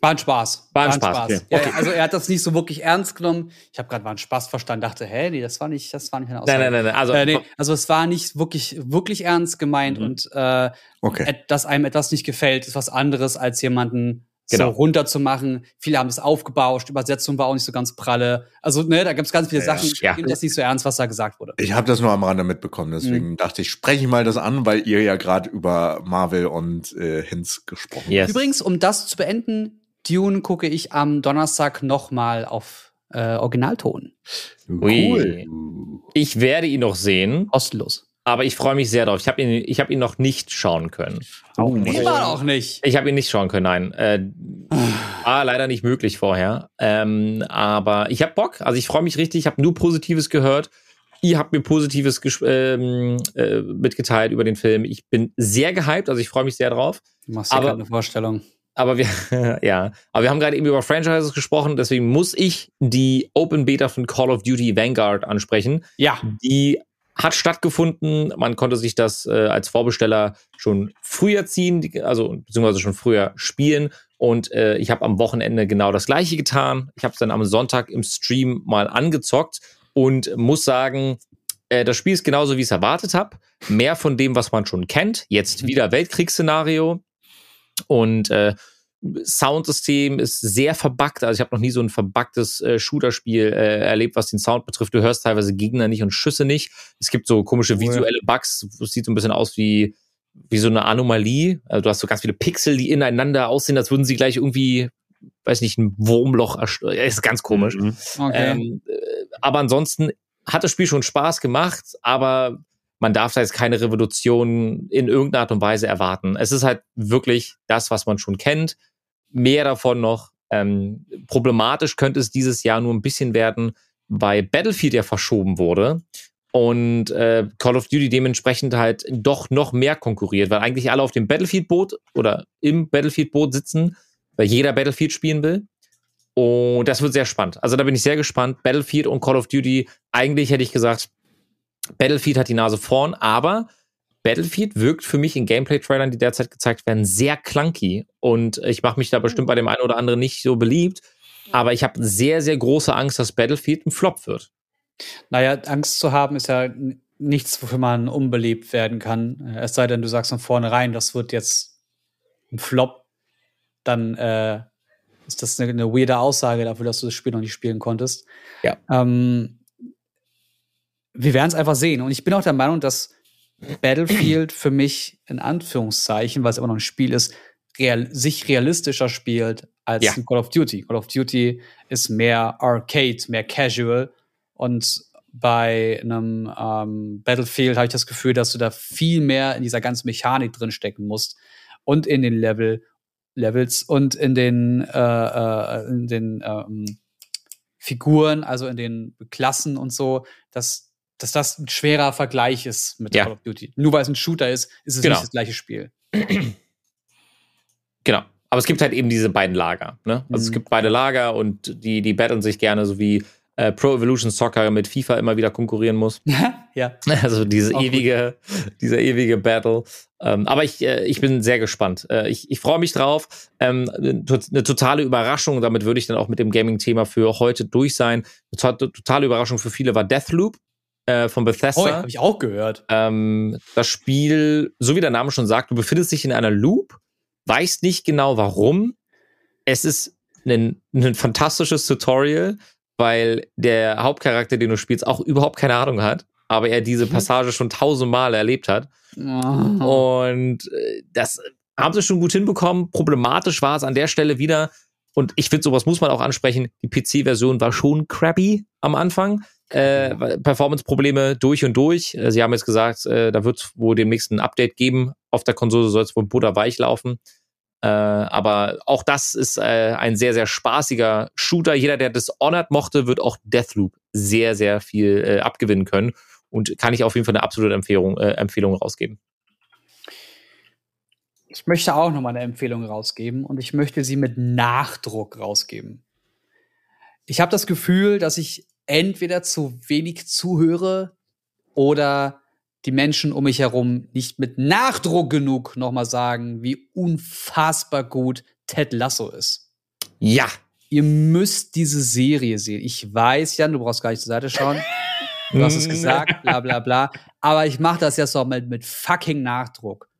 War ein Spaß. War ein Spaß, okay. Ja, ja, also er hat das nicht so wirklich ernst genommen. Ich habe gerade war ein Spaß verstanden, dachte, hä, nee, das war nicht, das war nicht eine Aussage. Nein, nein, nein, nein. Also, Äh, nee, also es war nicht wirklich, wirklich ernst gemeint Mhm. und äh, Okay. dass einem etwas nicht gefällt, ist was anderes, als jemanden Genau. so runterzumachen. Viele haben es aufgebauscht, Übersetzung war auch nicht so ganz pralle. Also, ne, da gibt es ganz viele Ja, Sachen, ja. nehmt das nicht so ernst, was da gesagt wurde. Ich habe das nur am Rande mitbekommen, deswegen Mhm. dachte ich, spreche ich mal das an, weil ihr ja gerade über Marvel und äh, Hinz gesprochen yes. Übrigens, um das zu beenden, Dune gucke ich am Donnerstag noch mal auf äh, Originalton. habt. Ui. ich werde ihn noch sehen, Kostenlos. Aber ich freue mich sehr drauf. Ich habe ihn, ich habe ihn noch nicht schauen können. Auch Nee, war auch nicht. Ich habe ihn nicht schauen können, nein. Äh, war leider nicht möglich vorher. Ähm, aber ich habe Bock. Also ich freue mich richtig. Ich habe nur Positives gehört. Ihr habt mir Positives ähm, äh, mitgeteilt über den Film. Ich bin sehr gehypt. Also ich freue mich sehr drauf. Du machst dir Aber- gerade eine Vorstellung. Aber wir, ja, aber wir haben gerade eben über Franchises gesprochen. Deswegen muss ich die Open Beta von Call of Duty Vanguard ansprechen. Ja, Die hat stattgefunden. Man konnte sich das äh, als Vorbesteller schon früher ziehen, also beziehungsweise schon früher spielen. Und äh, ich habe am Wochenende genau das gleiche getan. Ich habe es dann am Sonntag im Stream mal angezockt und muss sagen, äh, das Spiel ist genauso, wie ich es erwartet habe. mehr von dem, was man schon kennt. Jetzt wieder Weltkriegsszenario. Und äh, Soundsystem ist sehr verbuggt. Also ich habe noch nie so ein verbuggtes äh, Shooter-Spiel äh, erlebt, was den Sound betrifft. Du hörst teilweise Gegner nicht und Schüsse nicht. Es gibt so komische visuelle Bugs. Es sieht so ein bisschen aus wie wie so eine Anomalie. Also du hast so ganz viele Pixel, die ineinander aussehen, als würden sie gleich irgendwie, weiß nicht, ein Wurmloch erstellen. Ist ganz komisch. Mhm. Okay. Ähm, äh, aber ansonsten hat das Spiel schon Spaß gemacht, aber man darf da jetzt keine Revolution in irgendeiner Art und Weise erwarten. Es ist halt wirklich das, was man schon kennt. Mehr davon noch. Ähm, problematisch könnte es dieses Jahr nur ein bisschen werden, weil Battlefield ja verschoben wurde und äh, Call of Duty dementsprechend halt doch noch mehr konkurriert, weil eigentlich alle auf dem Battlefield-Boot oder im Battlefield-Boot sitzen, weil jeder Battlefield spielen will. Und das wird sehr spannend. Also da bin ich sehr gespannt. Battlefield und Call of Duty, eigentlich hätte ich gesagt, Battlefield hat die Nase vorn, aber Battlefield wirkt für mich in Gameplay-Trailern, die derzeit gezeigt werden, sehr clunky. Und ich mache mich da bestimmt bei dem einen oder anderen nicht so beliebt. Aber ich habe sehr, sehr große Angst, dass Battlefield ein Flop wird. Naja, Angst zu haben ist ja nichts, wofür man unbeliebt werden kann. Äh, Es sei denn, du sagst von vornherein, das wird jetzt ein Flop, dann äh, ist das eine, eine weirde Aussage dafür, dass du das Spiel noch nicht spielen konntest. Ja. Ähm, wir werden es einfach sehen. Und ich bin auch der Meinung, dass Battlefield für mich in Anführungszeichen, weil es immer noch ein Spiel ist, real, sich realistischer spielt als Ja. Call of Duty. Call of Duty ist mehr Arcade, mehr Casual. Und bei einem ähm, Battlefield habe ich das Gefühl, dass du da viel mehr in dieser ganzen Mechanik drin stecken musst und in den Level Levels und in den äh, äh, in den ähm, Figuren, also in den Klassen und so, dass, dass das ein schwerer Vergleich ist mit Ja. Call of Duty. Nur weil es ein Shooter ist, ist es Genau. nicht das gleiche Spiel. Genau. Aber es gibt halt eben diese beiden Lager. Ne? Also es Mhm. gibt beide Lager und die, die battlen sich gerne, so wie äh, Pro Evolution Soccer mit FIFA immer wieder konkurrieren muss. ja. Also diese Auch gut. ewige, dieser ewige Battle. Ähm, aber ich, äh, ich bin sehr gespannt. Äh, ich ich freue mich drauf. Ähm, eine to- eine totale Überraschung, damit würde ich dann auch mit dem Gaming-Thema für heute durch sein. Eine to totale Überraschung für viele war Deathloop äh, von Bethesda. Oh, habe ich auch gehört. Ähm, das Spiel, so wie der Name schon sagt, du befindest dich in einer Loop, weißt nicht genau warum. Es ist ein, ein fantastisches Tutorial, weil der Hauptcharakter, den du spielst, auch überhaupt keine Ahnung hat, aber er diese Passage schon tausendmal erlebt hat. Oh. Und äh, das haben sie schon gut hinbekommen. Problematisch war es an der Stelle wieder. Und ich finde, sowas muss man auch ansprechen. Die PC-Version war schon crappy am Anfang. Äh, Performance-Probleme durch und durch. Äh, Sie haben jetzt gesagt, äh, da wird wohl demnächst ein Update geben. Auf der Konsole soll es wohl butterweich laufen. Äh, aber auch das ist äh, ein sehr, sehr spaßiger Shooter. Jeder, der Dishonored mochte, wird auch Deathloop sehr, sehr viel äh, abgewinnen können. Und kann ich auf jeden Fall eine absolute Empfehlung, Empfehlung rausgeben. Ich möchte auch noch mal eine Empfehlung rausgeben und ich möchte sie mit Nachdruck rausgeben. Ich habe das Gefühl, dass ich entweder zu wenig zuhöre oder die Menschen um mich herum nicht mit Nachdruck genug noch mal sagen, wie unfassbar gut Ted Lasso ist. Ja, Ihr müsst diese Serie sehen. Ich weiß, Jan, du brauchst gar nicht zur Seite schauen. Du hast es gesagt, bla bla bla. Aber ich mache das jetzt noch mit, mit fucking Nachdruck.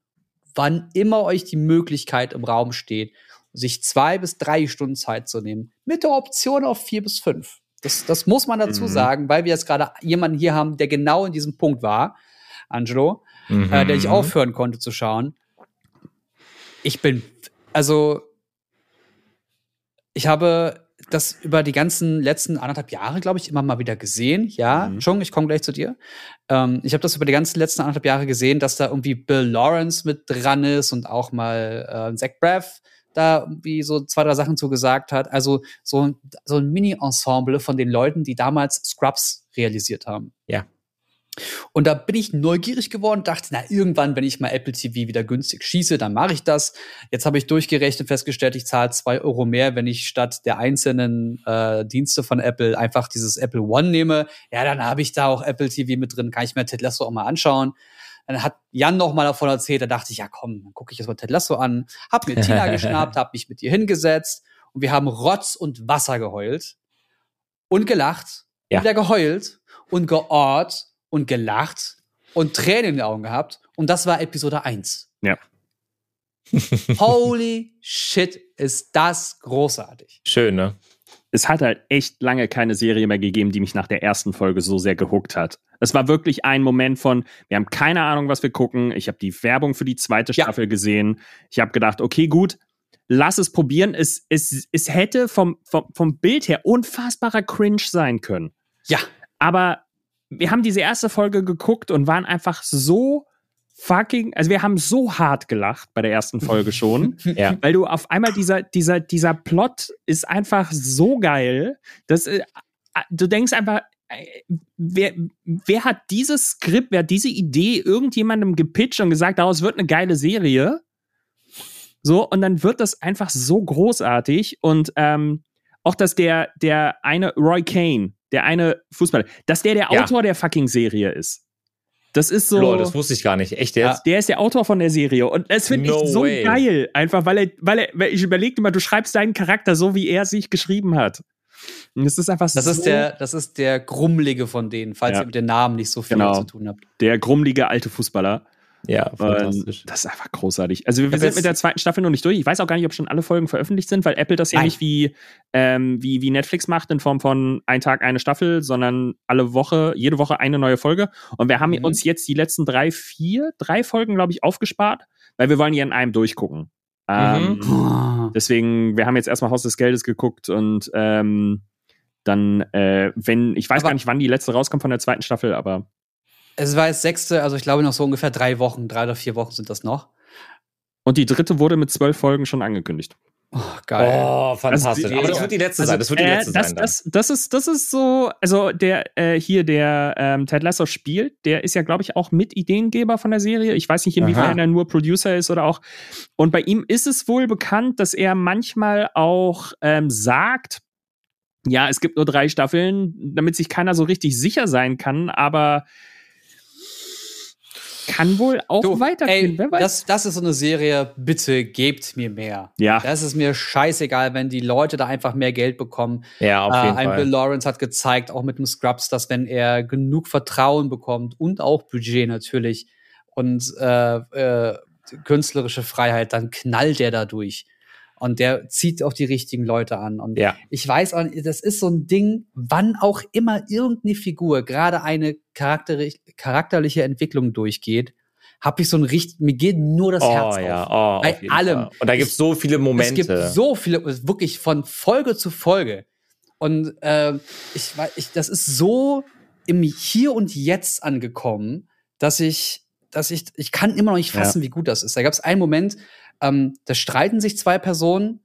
Wann immer euch die Möglichkeit im Raum steht, sich zwei bis drei Stunden Zeit zu nehmen, mit der Option auf vier bis fünf. Das, das muss man dazu Mhm. sagen, weil wir jetzt gerade jemanden hier haben, der genau in diesem Punkt war, Angelo, Mhm. äh, der ich aufhören konnte zu schauen. Ich bin, also, ich habe das über die ganzen letzten anderthalb Jahre, glaube ich, immer mal wieder gesehen. Ja, Mhm. Chung, ich komme gleich zu dir. Ähm, ich habe das über die ganzen letzten anderthalb Jahre gesehen, dass da irgendwie Bill Lawrence mit dran ist und auch mal äh, Zach Braff da irgendwie so zwei, drei Sachen zugesagt hat. Also so, ein- so ein Mini-Ensemble von den Leuten, die damals Scrubs realisiert haben. Ja. Und da bin ich neugierig geworden, dachte, na, irgendwann, wenn ich mal Apple TV wieder günstig schieße, dann mache ich das. Jetzt habe ich durchgerechnet, festgestellt, ich zahle zwei Euro mehr, wenn ich statt der einzelnen äh, Dienste von Apple einfach dieses Apple One nehme. Ja, dann habe ich da auch Apple TV mit drin, kann ich mir Ted Lasso auch mal anschauen. Dann hat Jan noch mal davon erzählt, da dachte ich, ja komm, dann gucke ich jetzt mal Ted Lasso an. Hab mir Tina geschnappt, hab mich mit ihr hingesetzt und wir haben Rotz und Wasser geheult und gelacht Ja. und wieder geheult und geort und gelacht und Tränen in den Augen gehabt. Und das war Episode 1. Ja. Holy shit, ist das großartig. Schön, ne? Es hat halt echt lange keine Serie mehr gegeben, die mich nach der ersten Folge so sehr gehuckt hat. Es war wirklich ein Moment von, wir haben keine Ahnung, was wir gucken. Ich habe die Werbung für die zweite Ja. Staffel gesehen. Ich habe gedacht, okay, gut, lass es probieren. Es, es, es hätte vom, vom, vom Bild her unfassbarer Cringe sein können. Ja. Aber wir haben diese erste Folge geguckt und waren einfach so fucking, also wir haben so hart gelacht bei der ersten Folge schon. Ja. Weil du auf einmal dieser, dieser, dieser Plot ist einfach so geil, dass äh, du denkst einfach, äh, wer, wer hat dieses Skript, wer hat diese Idee irgendjemandem gepitcht und gesagt, daraus wird eine geile Serie? So, und dann wird das einfach so großartig und ähm, auch, dass der, der eine Roy Kane, der eine Fußballer, dass der der Ja. Autor der fucking Serie ist. Das ist so. Lol, das wusste ich gar nicht. Echt jetzt? Der ist der Autor von der Serie und das finde No ich so way. geil, einfach weil er, weil er, weil ich überlege immer, du schreibst deinen Charakter so, wie er sich geschrieben hat. Und das ist einfach Das so ist der, das ist der Grummelige von denen, falls Ja. ihr mit den Namen nicht so viel Genau. zu tun habt. der grummelige alte Fußballer. Ja, Und fantastisch. das ist einfach großartig. Also wir, hab sind mit der zweiten Staffel noch nicht durch. Ich weiß auch gar nicht, ob schon alle Folgen veröffentlicht sind, weil Apple das ja nicht wie, ähm, wie, wie Netflix macht in Form von ein Tag eine Staffel, sondern alle Woche, jede Woche eine neue Folge. Und wir haben Mhm. uns jetzt die letzten drei, vier, drei Folgen, glaube ich, aufgespart, weil wir wollen die in einem durchgucken. Ähm, Mhm. Deswegen, wir haben jetzt erstmal Haus des Geldes geguckt und ähm, dann, äh, wenn, ich weiß Aber- gar nicht, wann die letzte rauskommt von der zweiten Staffel, aber Es war jetzt sechste, also ich glaube noch so ungefähr drei Wochen, drei oder vier Wochen sind das noch. und die dritte wurde mit zwölf Folgen schon angekündigt. Oh, geil. Oh, fantastisch. die- Aber das wird die letzte Also, sein. Das wird die äh, letzte das, sein. Das, das, ist, das ist so, also der äh, hier, der ähm, Ted Lasso spielt, der ist ja, glaube ich, auch Mitideengeber von der Serie. Ich weiß nicht, inwiefern er nur Producer ist oder auch. Und bei ihm ist es wohl bekannt, dass er manchmal auch ähm, sagt, ja, es gibt nur drei Staffeln, damit sich keiner so richtig sicher sein kann, aber kann wohl auch Du, weitergehen. ey, Wer weiß. das, das ist so eine Serie, bitte gebt mir mehr. ja, Das ist mir scheißegal, wenn die Leute da einfach mehr Geld bekommen. ja, auf Äh, jeden ein Bill Fall. Lawrence hat gezeigt, auch mit dem Scrubs, dass wenn er genug Vertrauen bekommt und auch Budget natürlich und äh, äh, künstlerische Freiheit, dann knallt er da durch. Und der zieht auch die richtigen Leute an. Und Ja. ich weiß auch, das ist so ein Ding, wann auch immer irgendeine Figur gerade eine charakteri- charakterliche Entwicklung durchgeht, habe ich so ein richtig, mir geht nur das Oh Herz ja, auf. oh, Bei auf allem. Fall. Und da gibt es so viele Momente. Es gibt so viele, wirklich von Folge zu Folge. Und ähm, ich, ich, das ist so im Hier und Jetzt angekommen, dass ich, dass ich, ich kann immer noch nicht fassen, wie gut das ist. Da gab es einen Moment, ähm, da streiten sich zwei Personen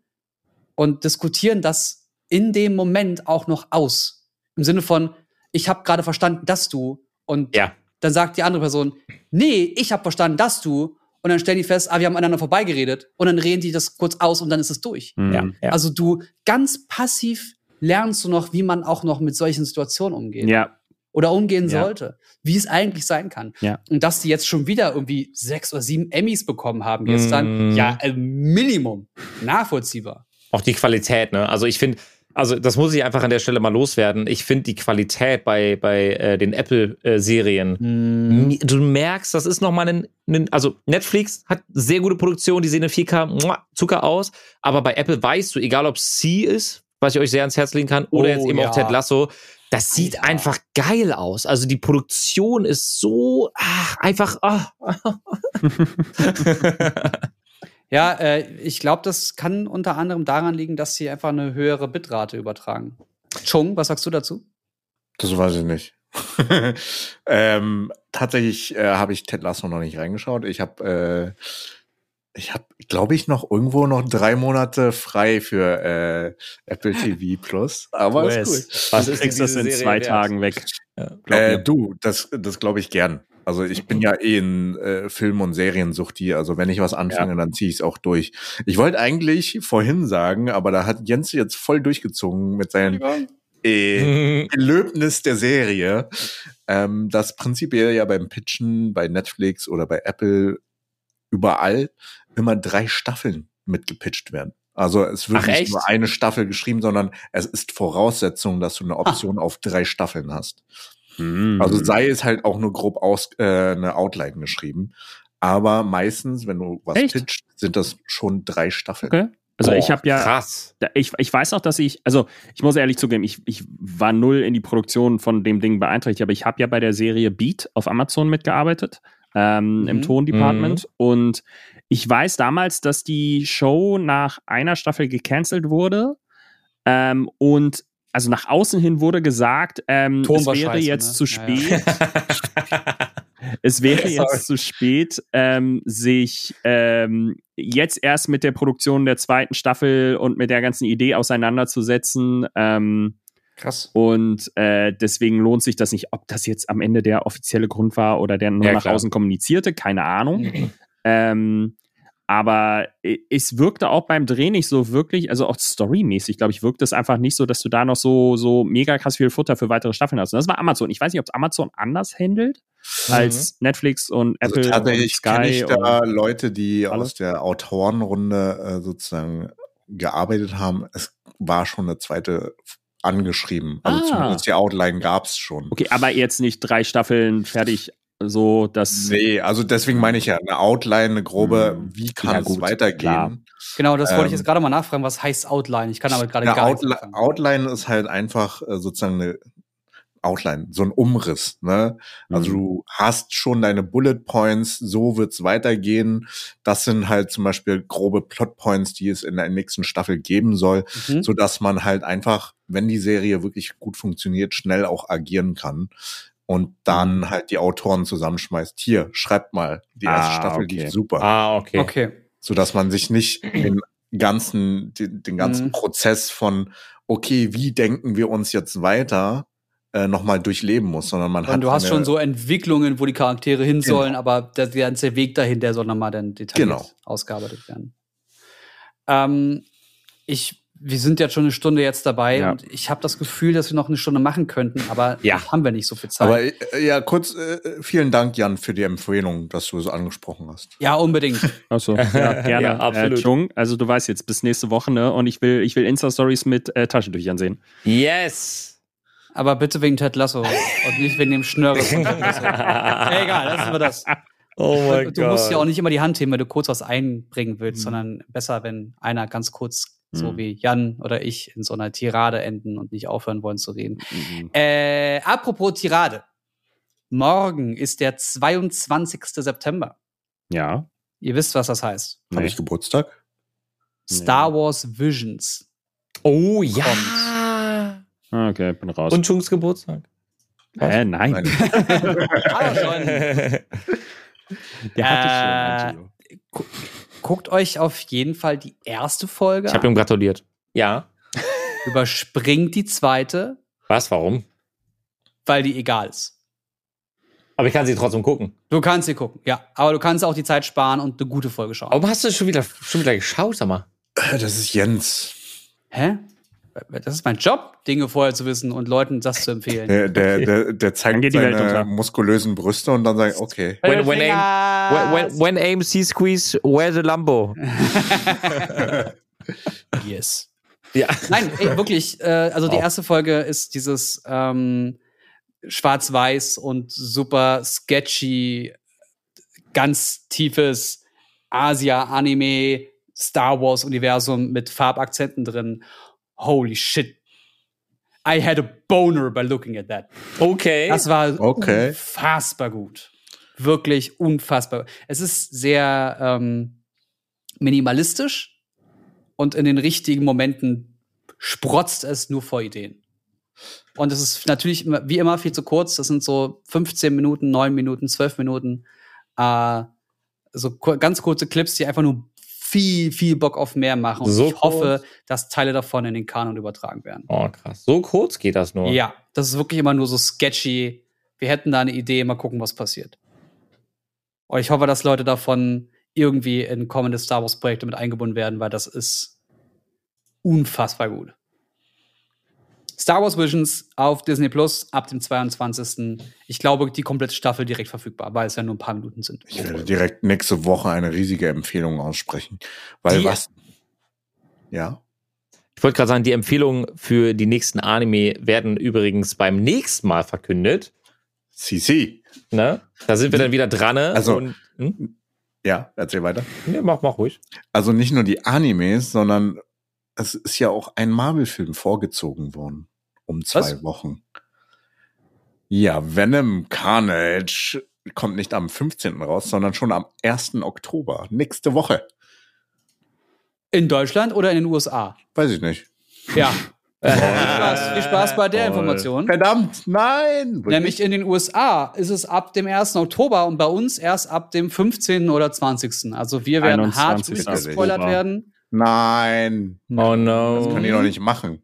und diskutieren das in dem Moment auch noch aus. Im Sinne von, ich habe gerade verstanden, dass du und Ja. dann sagt die andere Person, nee, ich habe verstanden, dass du und dann stellen die fest, ah, wir haben aneinander vorbeigeredet und dann reden die das kurz aus und dann ist es durch. Mhm. ja, ja. Also du ganz passiv lernst du noch, wie man auch noch mit solchen Situationen umgeht ja, oder umgehen Ja. sollte, wie es eigentlich sein kann. Ja. Und dass die jetzt schon wieder irgendwie sechs oder sieben Emmys bekommen haben gestern, Mm. ja, äh, Minimum. Nachvollziehbar. Auch die Qualität, ne? Also ich finde, also das muss ich einfach an der Stelle mal loswerden. Ich finde die Qualität bei, bei äh, den Apple-Serien. Mhm. Du merkst, das ist nochmal ein, ein, also Netflix hat sehr gute Produktion, die sehen in 4K muah, Zucker aus, aber bei Apple weißt du, egal ob C ist, was ich euch sehr ans Herz legen kann, oder Oh, jetzt eben ja. auch Ted Lasso, das sieht Alter. einfach geil aus. Also die Produktion ist so ach, einfach. Ah. Ja, äh, ich glaube, das kann unter anderem daran liegen, dass sie einfach eine höhere Bitrate übertragen. Chung, was sagst du dazu? Das weiß ich nicht. ähm, tatsächlich äh, habe ich Ted Lasso noch nicht reingeschaut. Ich habe, äh, ich habe, glaube ich, noch irgendwo noch drei Monate frei für äh, Apple TV Plus. Aber ist cool. Was du ist kriegst das in Serie zwei wert? Tagen weg. Ja. Äh, du, das, das glaube ich gern. Also ich bin ja eh in äh, Film- und Seriensuchti. Also wenn ich was anfange, dann ziehe ich es auch durch. Ich wollte eigentlich vorhin sagen, aber da hat Jens jetzt voll durchgezogen mit seinem äh, Gelöbnis der Serie, ähm, dass prinzipiell ja beim Pitchen bei Netflix oder bei Apple überall immer drei Staffeln mitgepitcht werden. Also es wird Ach, nicht echt? nur eine Staffel geschrieben, sondern es ist Voraussetzung, dass du eine Option auf drei Staffeln hast. Hm. Also sei es halt auch nur grob aus äh, eine Outline geschrieben. Aber meistens, wenn du was Echt? pitcht, sind das schon drei Staffeln. Okay. Also ich Boah, habe ja, Krass. ich, ich weiß noch, dass ich, also ich muss ehrlich zugeben, ich, ich war null in die Produktion von dem Ding beeinträchtigt, aber ich habe ja bei der Serie Beat auf Amazon mitgearbeitet, ähm, Mhm. im Tondepartment. Und ich weiß damals, dass die Show nach einer Staffel gecancelt wurde. Ähm, und also nach außen hin wurde gesagt, ähm, es wäre scheiße, jetzt ne? zu spät. Es wäre jetzt zu spät, ähm, sich ähm, jetzt erst mit der Produktion der zweiten Staffel und mit der ganzen Idee auseinanderzusetzen. Ähm, Krass. und äh, deswegen lohnt sich das nicht, ob das jetzt am Ende der offizielle Grund war oder der nur Ja, nach klar. außen kommunizierte, keine Ahnung. Ähm, aber es wirkte auch beim Dreh nicht so wirklich, also auch storymäßig, glaube ich, wirkt es einfach nicht so, dass du da noch so, so mega krass viel Futter für weitere Staffeln hast. Und das war Amazon. Ich weiß nicht, ob es Amazon anders handelt als Netflix und Also Apple und tatsächlich kenne ich da Leute, die Alle? aus der Autorenrunde äh, sozusagen gearbeitet haben. Es war schon eine zweite angeschrieben. Also Ah. zumindest die Outline gab es schon. okay, aber jetzt nicht drei Staffeln fertig, so dass. Nee, also deswegen meine ich ja, eine Outline, eine grobe, Hm. wie kann Ja, es gut, weitergehen. klar. Genau, das wollte ich Ähm, jetzt gerade mal nachfragen. Was heißt Outline? Ich kann aber gerade gar Outli anfangen. Outline ist halt einfach äh, sozusagen eine Outline, so ein Umriss. Ne? Also Mhm. du hast schon deine Bullet Points, so wird's weitergehen. Das sind halt zum Beispiel grobe Plot Points, die es in der nächsten Staffel geben soll, Mhm. so dass man halt einfach, wenn die Serie wirklich gut funktioniert, schnell auch agieren kann und dann halt die Autoren zusammenschmeißt. Hier, schreibt mal, die erste Ah, Staffel okay. lief super Ah, okay. Okay. so dass man sich nicht den ganzen, den, den ganzen Mhm. Prozess von, okay, wie denken wir uns jetzt weiter, äh, nochmal durchleben muss, sondern man hat. Und du hast eine- schon so Entwicklungen, wo die Charaktere hin Genau. sollen, aber der, der ganze Weg dahin, der soll nochmal dann detailliert Genau. ausgearbeitet werden. Ähm, ich, wir sind jetzt schon eine Stunde jetzt dabei Ja. und ich habe das Gefühl, dass wir noch eine Stunde machen könnten, aber Ja. haben wir nicht so viel Zeit. Aber äh, ja, kurz, äh, vielen Dank, Jan, für die Empfehlung, dass du so angesprochen hast. ja, unbedingt. Achso, ja, gerne. Ja, absolut. Äh, Chung, also du weißt jetzt, bis nächste Woche, ne? Und ich will, ich will Insta-Stories mit äh, Taschentüchern sehen. Yes. aber bitte wegen Ted Lasso und nicht wegen dem Schnörres von Ted Lasso. Egal, lassen wir das. Oh mein du Gott. musst ja auch nicht immer die Hand heben, wenn du kurz was einbringen willst, Mhm. sondern besser, wenn einer ganz kurz, so Mhm. wie Jan oder ich, in so einer Tirade enden und nicht aufhören wollen zu reden. Mhm. Äh, apropos Tirade. Morgen ist der 22. September. Ja. Ihr wisst, was das heißt. Habe Nee. ich Geburtstag? Star Wars Visions. Oh ja. Ah, Okay, bin raus. Und Chungs Geburtstag. äh, nein. Nein. Aber schon. Der hatte Äh, schon, Angelo. Guckt euch auf jeden Fall die erste Folge Ich habe ihm gratuliert. Ja. Überspringt die zweite, Was? Warum? weil die egal ist. Aber ich kann sie trotzdem gucken. Du kannst sie gucken, ja. Aber du kannst auch die Zeit sparen und eine gute Folge schauen. Warum hast du schon wieder, schon wieder geschaut, sag mal? Das ist Jens. Hä? Das ist mein Job, Dinge vorher zu wissen und Leuten das zu empfehlen. Der, der, der, der zeigt geht die Welt seine muskulösen Brüste und dann sagt, okay. When, when, aim, when, when, when AMC squeeze, where's the Lambo? Yes. Ja. Nein, ey, wirklich. Äh, also die erste Folge ist dieses ähm, Schwarz-Weiß und super sketchy, ganz tiefes Asia-Anime, Star Wars-Universum mit Farbakzenten drin. Holy shit. I had a boner by looking at that. Okay. Das war Okay. unfassbar gut. Wirklich unfassbar. Es ist sehr ähm, minimalistisch und in den richtigen Momenten sprotzt es nur vor Ideen. Und es ist natürlich wie immer viel zu kurz. Das sind so 15 Minuten, 9 Minuten, 12 Minuten. Äh, so ganz kurze Clips, die einfach nur viel, viel Bock auf mehr machen. Und So ich hoffe, kurz? dass Teile davon in den Kanon übertragen werden. Oh, krass. So kurz geht das nur. Ja, das ist wirklich immer nur so sketchy. Wir hätten da eine Idee, mal gucken, was passiert. Und ich hoffe, dass Leute davon irgendwie in kommende Star Wars Projekte mit eingebunden werden, weil das ist unfassbar gut. Star Wars Visions auf Disney Plus ab dem 22. Ich glaube, die komplette Staffel direkt verfügbar, weil es ja nur ein paar Minuten sind. Ich werde direkt nächste Woche eine riesige Empfehlung aussprechen. Weil Die- was? Ja. Ich wollte gerade sagen, die Empfehlungen für die nächsten Anime werden übrigens beim nächsten Mal verkündet. CC. Ne? Da sind wir dann wieder dran. Ne? Also- Und, hm? Ja, erzähl weiter. nee, mach, mach ruhig. Also nicht nur die Animes, sondern es ist ja auch ein Marvel-Film vorgezogen worden. Um zwei Was? Wochen. Ja, Venom Carnage kommt nicht am 15. raus, sondern schon am 1. Oktober. Nächste Woche. In Deutschland oder in den USA? Weiß ich nicht. Ja. viel, Spaß, viel Spaß bei der Toll. Information. Verdammt, nein! Nämlich in den USA ist es ab dem 1. Oktober und bei uns erst ab dem 15. oder 20. Also wir werden hart 21. gespoilert Oktober. werden. Nein. Oh no. Das können die doch nicht machen.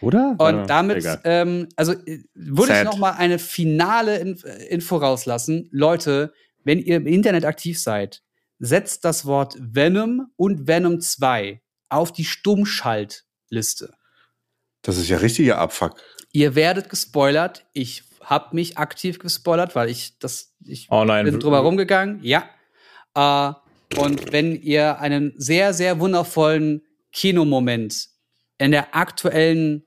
Oder? Und Äh, damit, ähm, also äh, würde ich Sad. noch mal eine finale In Info rauslassen. Leute, wenn ihr im Internet aktiv seid, setzt das Wort Venom und Venom 2 auf die Stummschaltliste. Das ist ja richtiger Abfuck. Ihr werdet gespoilert. Ich habe mich aktiv gespoilert, weil ich das, ich Oh nein. bin drüber rumgegangen. Ja. Äh, und wenn ihr einen sehr, sehr wundervollen Kinomoment in der aktuellen,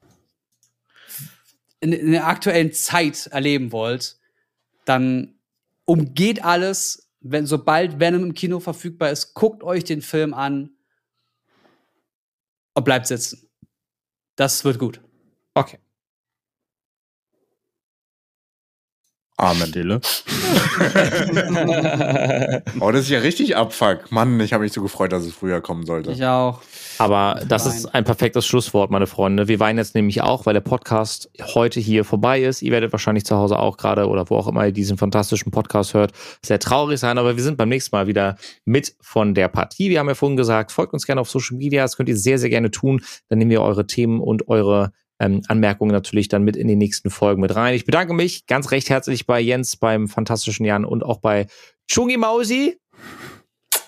in, in der aktuellen Zeit erleben wollt, dann umgeht alles, wenn sobald Venom im Kino verfügbar ist, guckt euch den Film an und bleibt sitzen. Das wird gut. Okay. Amen. Stille. Oh, das ist ja richtig Abfuck. Mann, ich habe mich so gefreut, dass es früher kommen sollte. Ich auch. Aber das ist ein perfektes Schlusswort, meine Freunde. Wir weinen jetzt nämlich auch, weil der Podcast heute hier vorbei ist. Ihr werdet wahrscheinlich zu Hause auch gerade oder wo auch immer ihr diesen fantastischen Podcast hört, sehr traurig sein. Aber wir sind beim nächsten Mal wieder mit von der Partie. Wir haben ja vorhin gesagt, folgt uns gerne auf Social Media. Das könnt ihr sehr, sehr gerne tun. Dann nehmen wir eure Themen und eure ähm, Anmerkungen natürlich dann mit in die nächsten Folgen mit rein. Ich bedanke mich ganz recht herzlich bei Jens, beim fantastischen Jan und auch bei Chungi Mausi,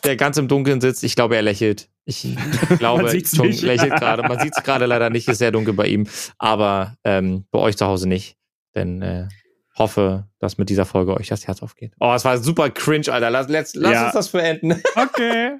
der ganz im Dunkeln sitzt. Ich glaube, er lächelt. Ich glaube, Chung nicht. lächelt gerade. Man sieht es gerade leider nicht, ist sehr dunkel bei ihm. Aber ähm, bei euch zu Hause nicht. Denn äh, hoffe, dass mit dieser Folge euch das Herz aufgeht. Oh, es war super cringe, Alter. Lass, lass, lass Ja. uns das beenden. Okay.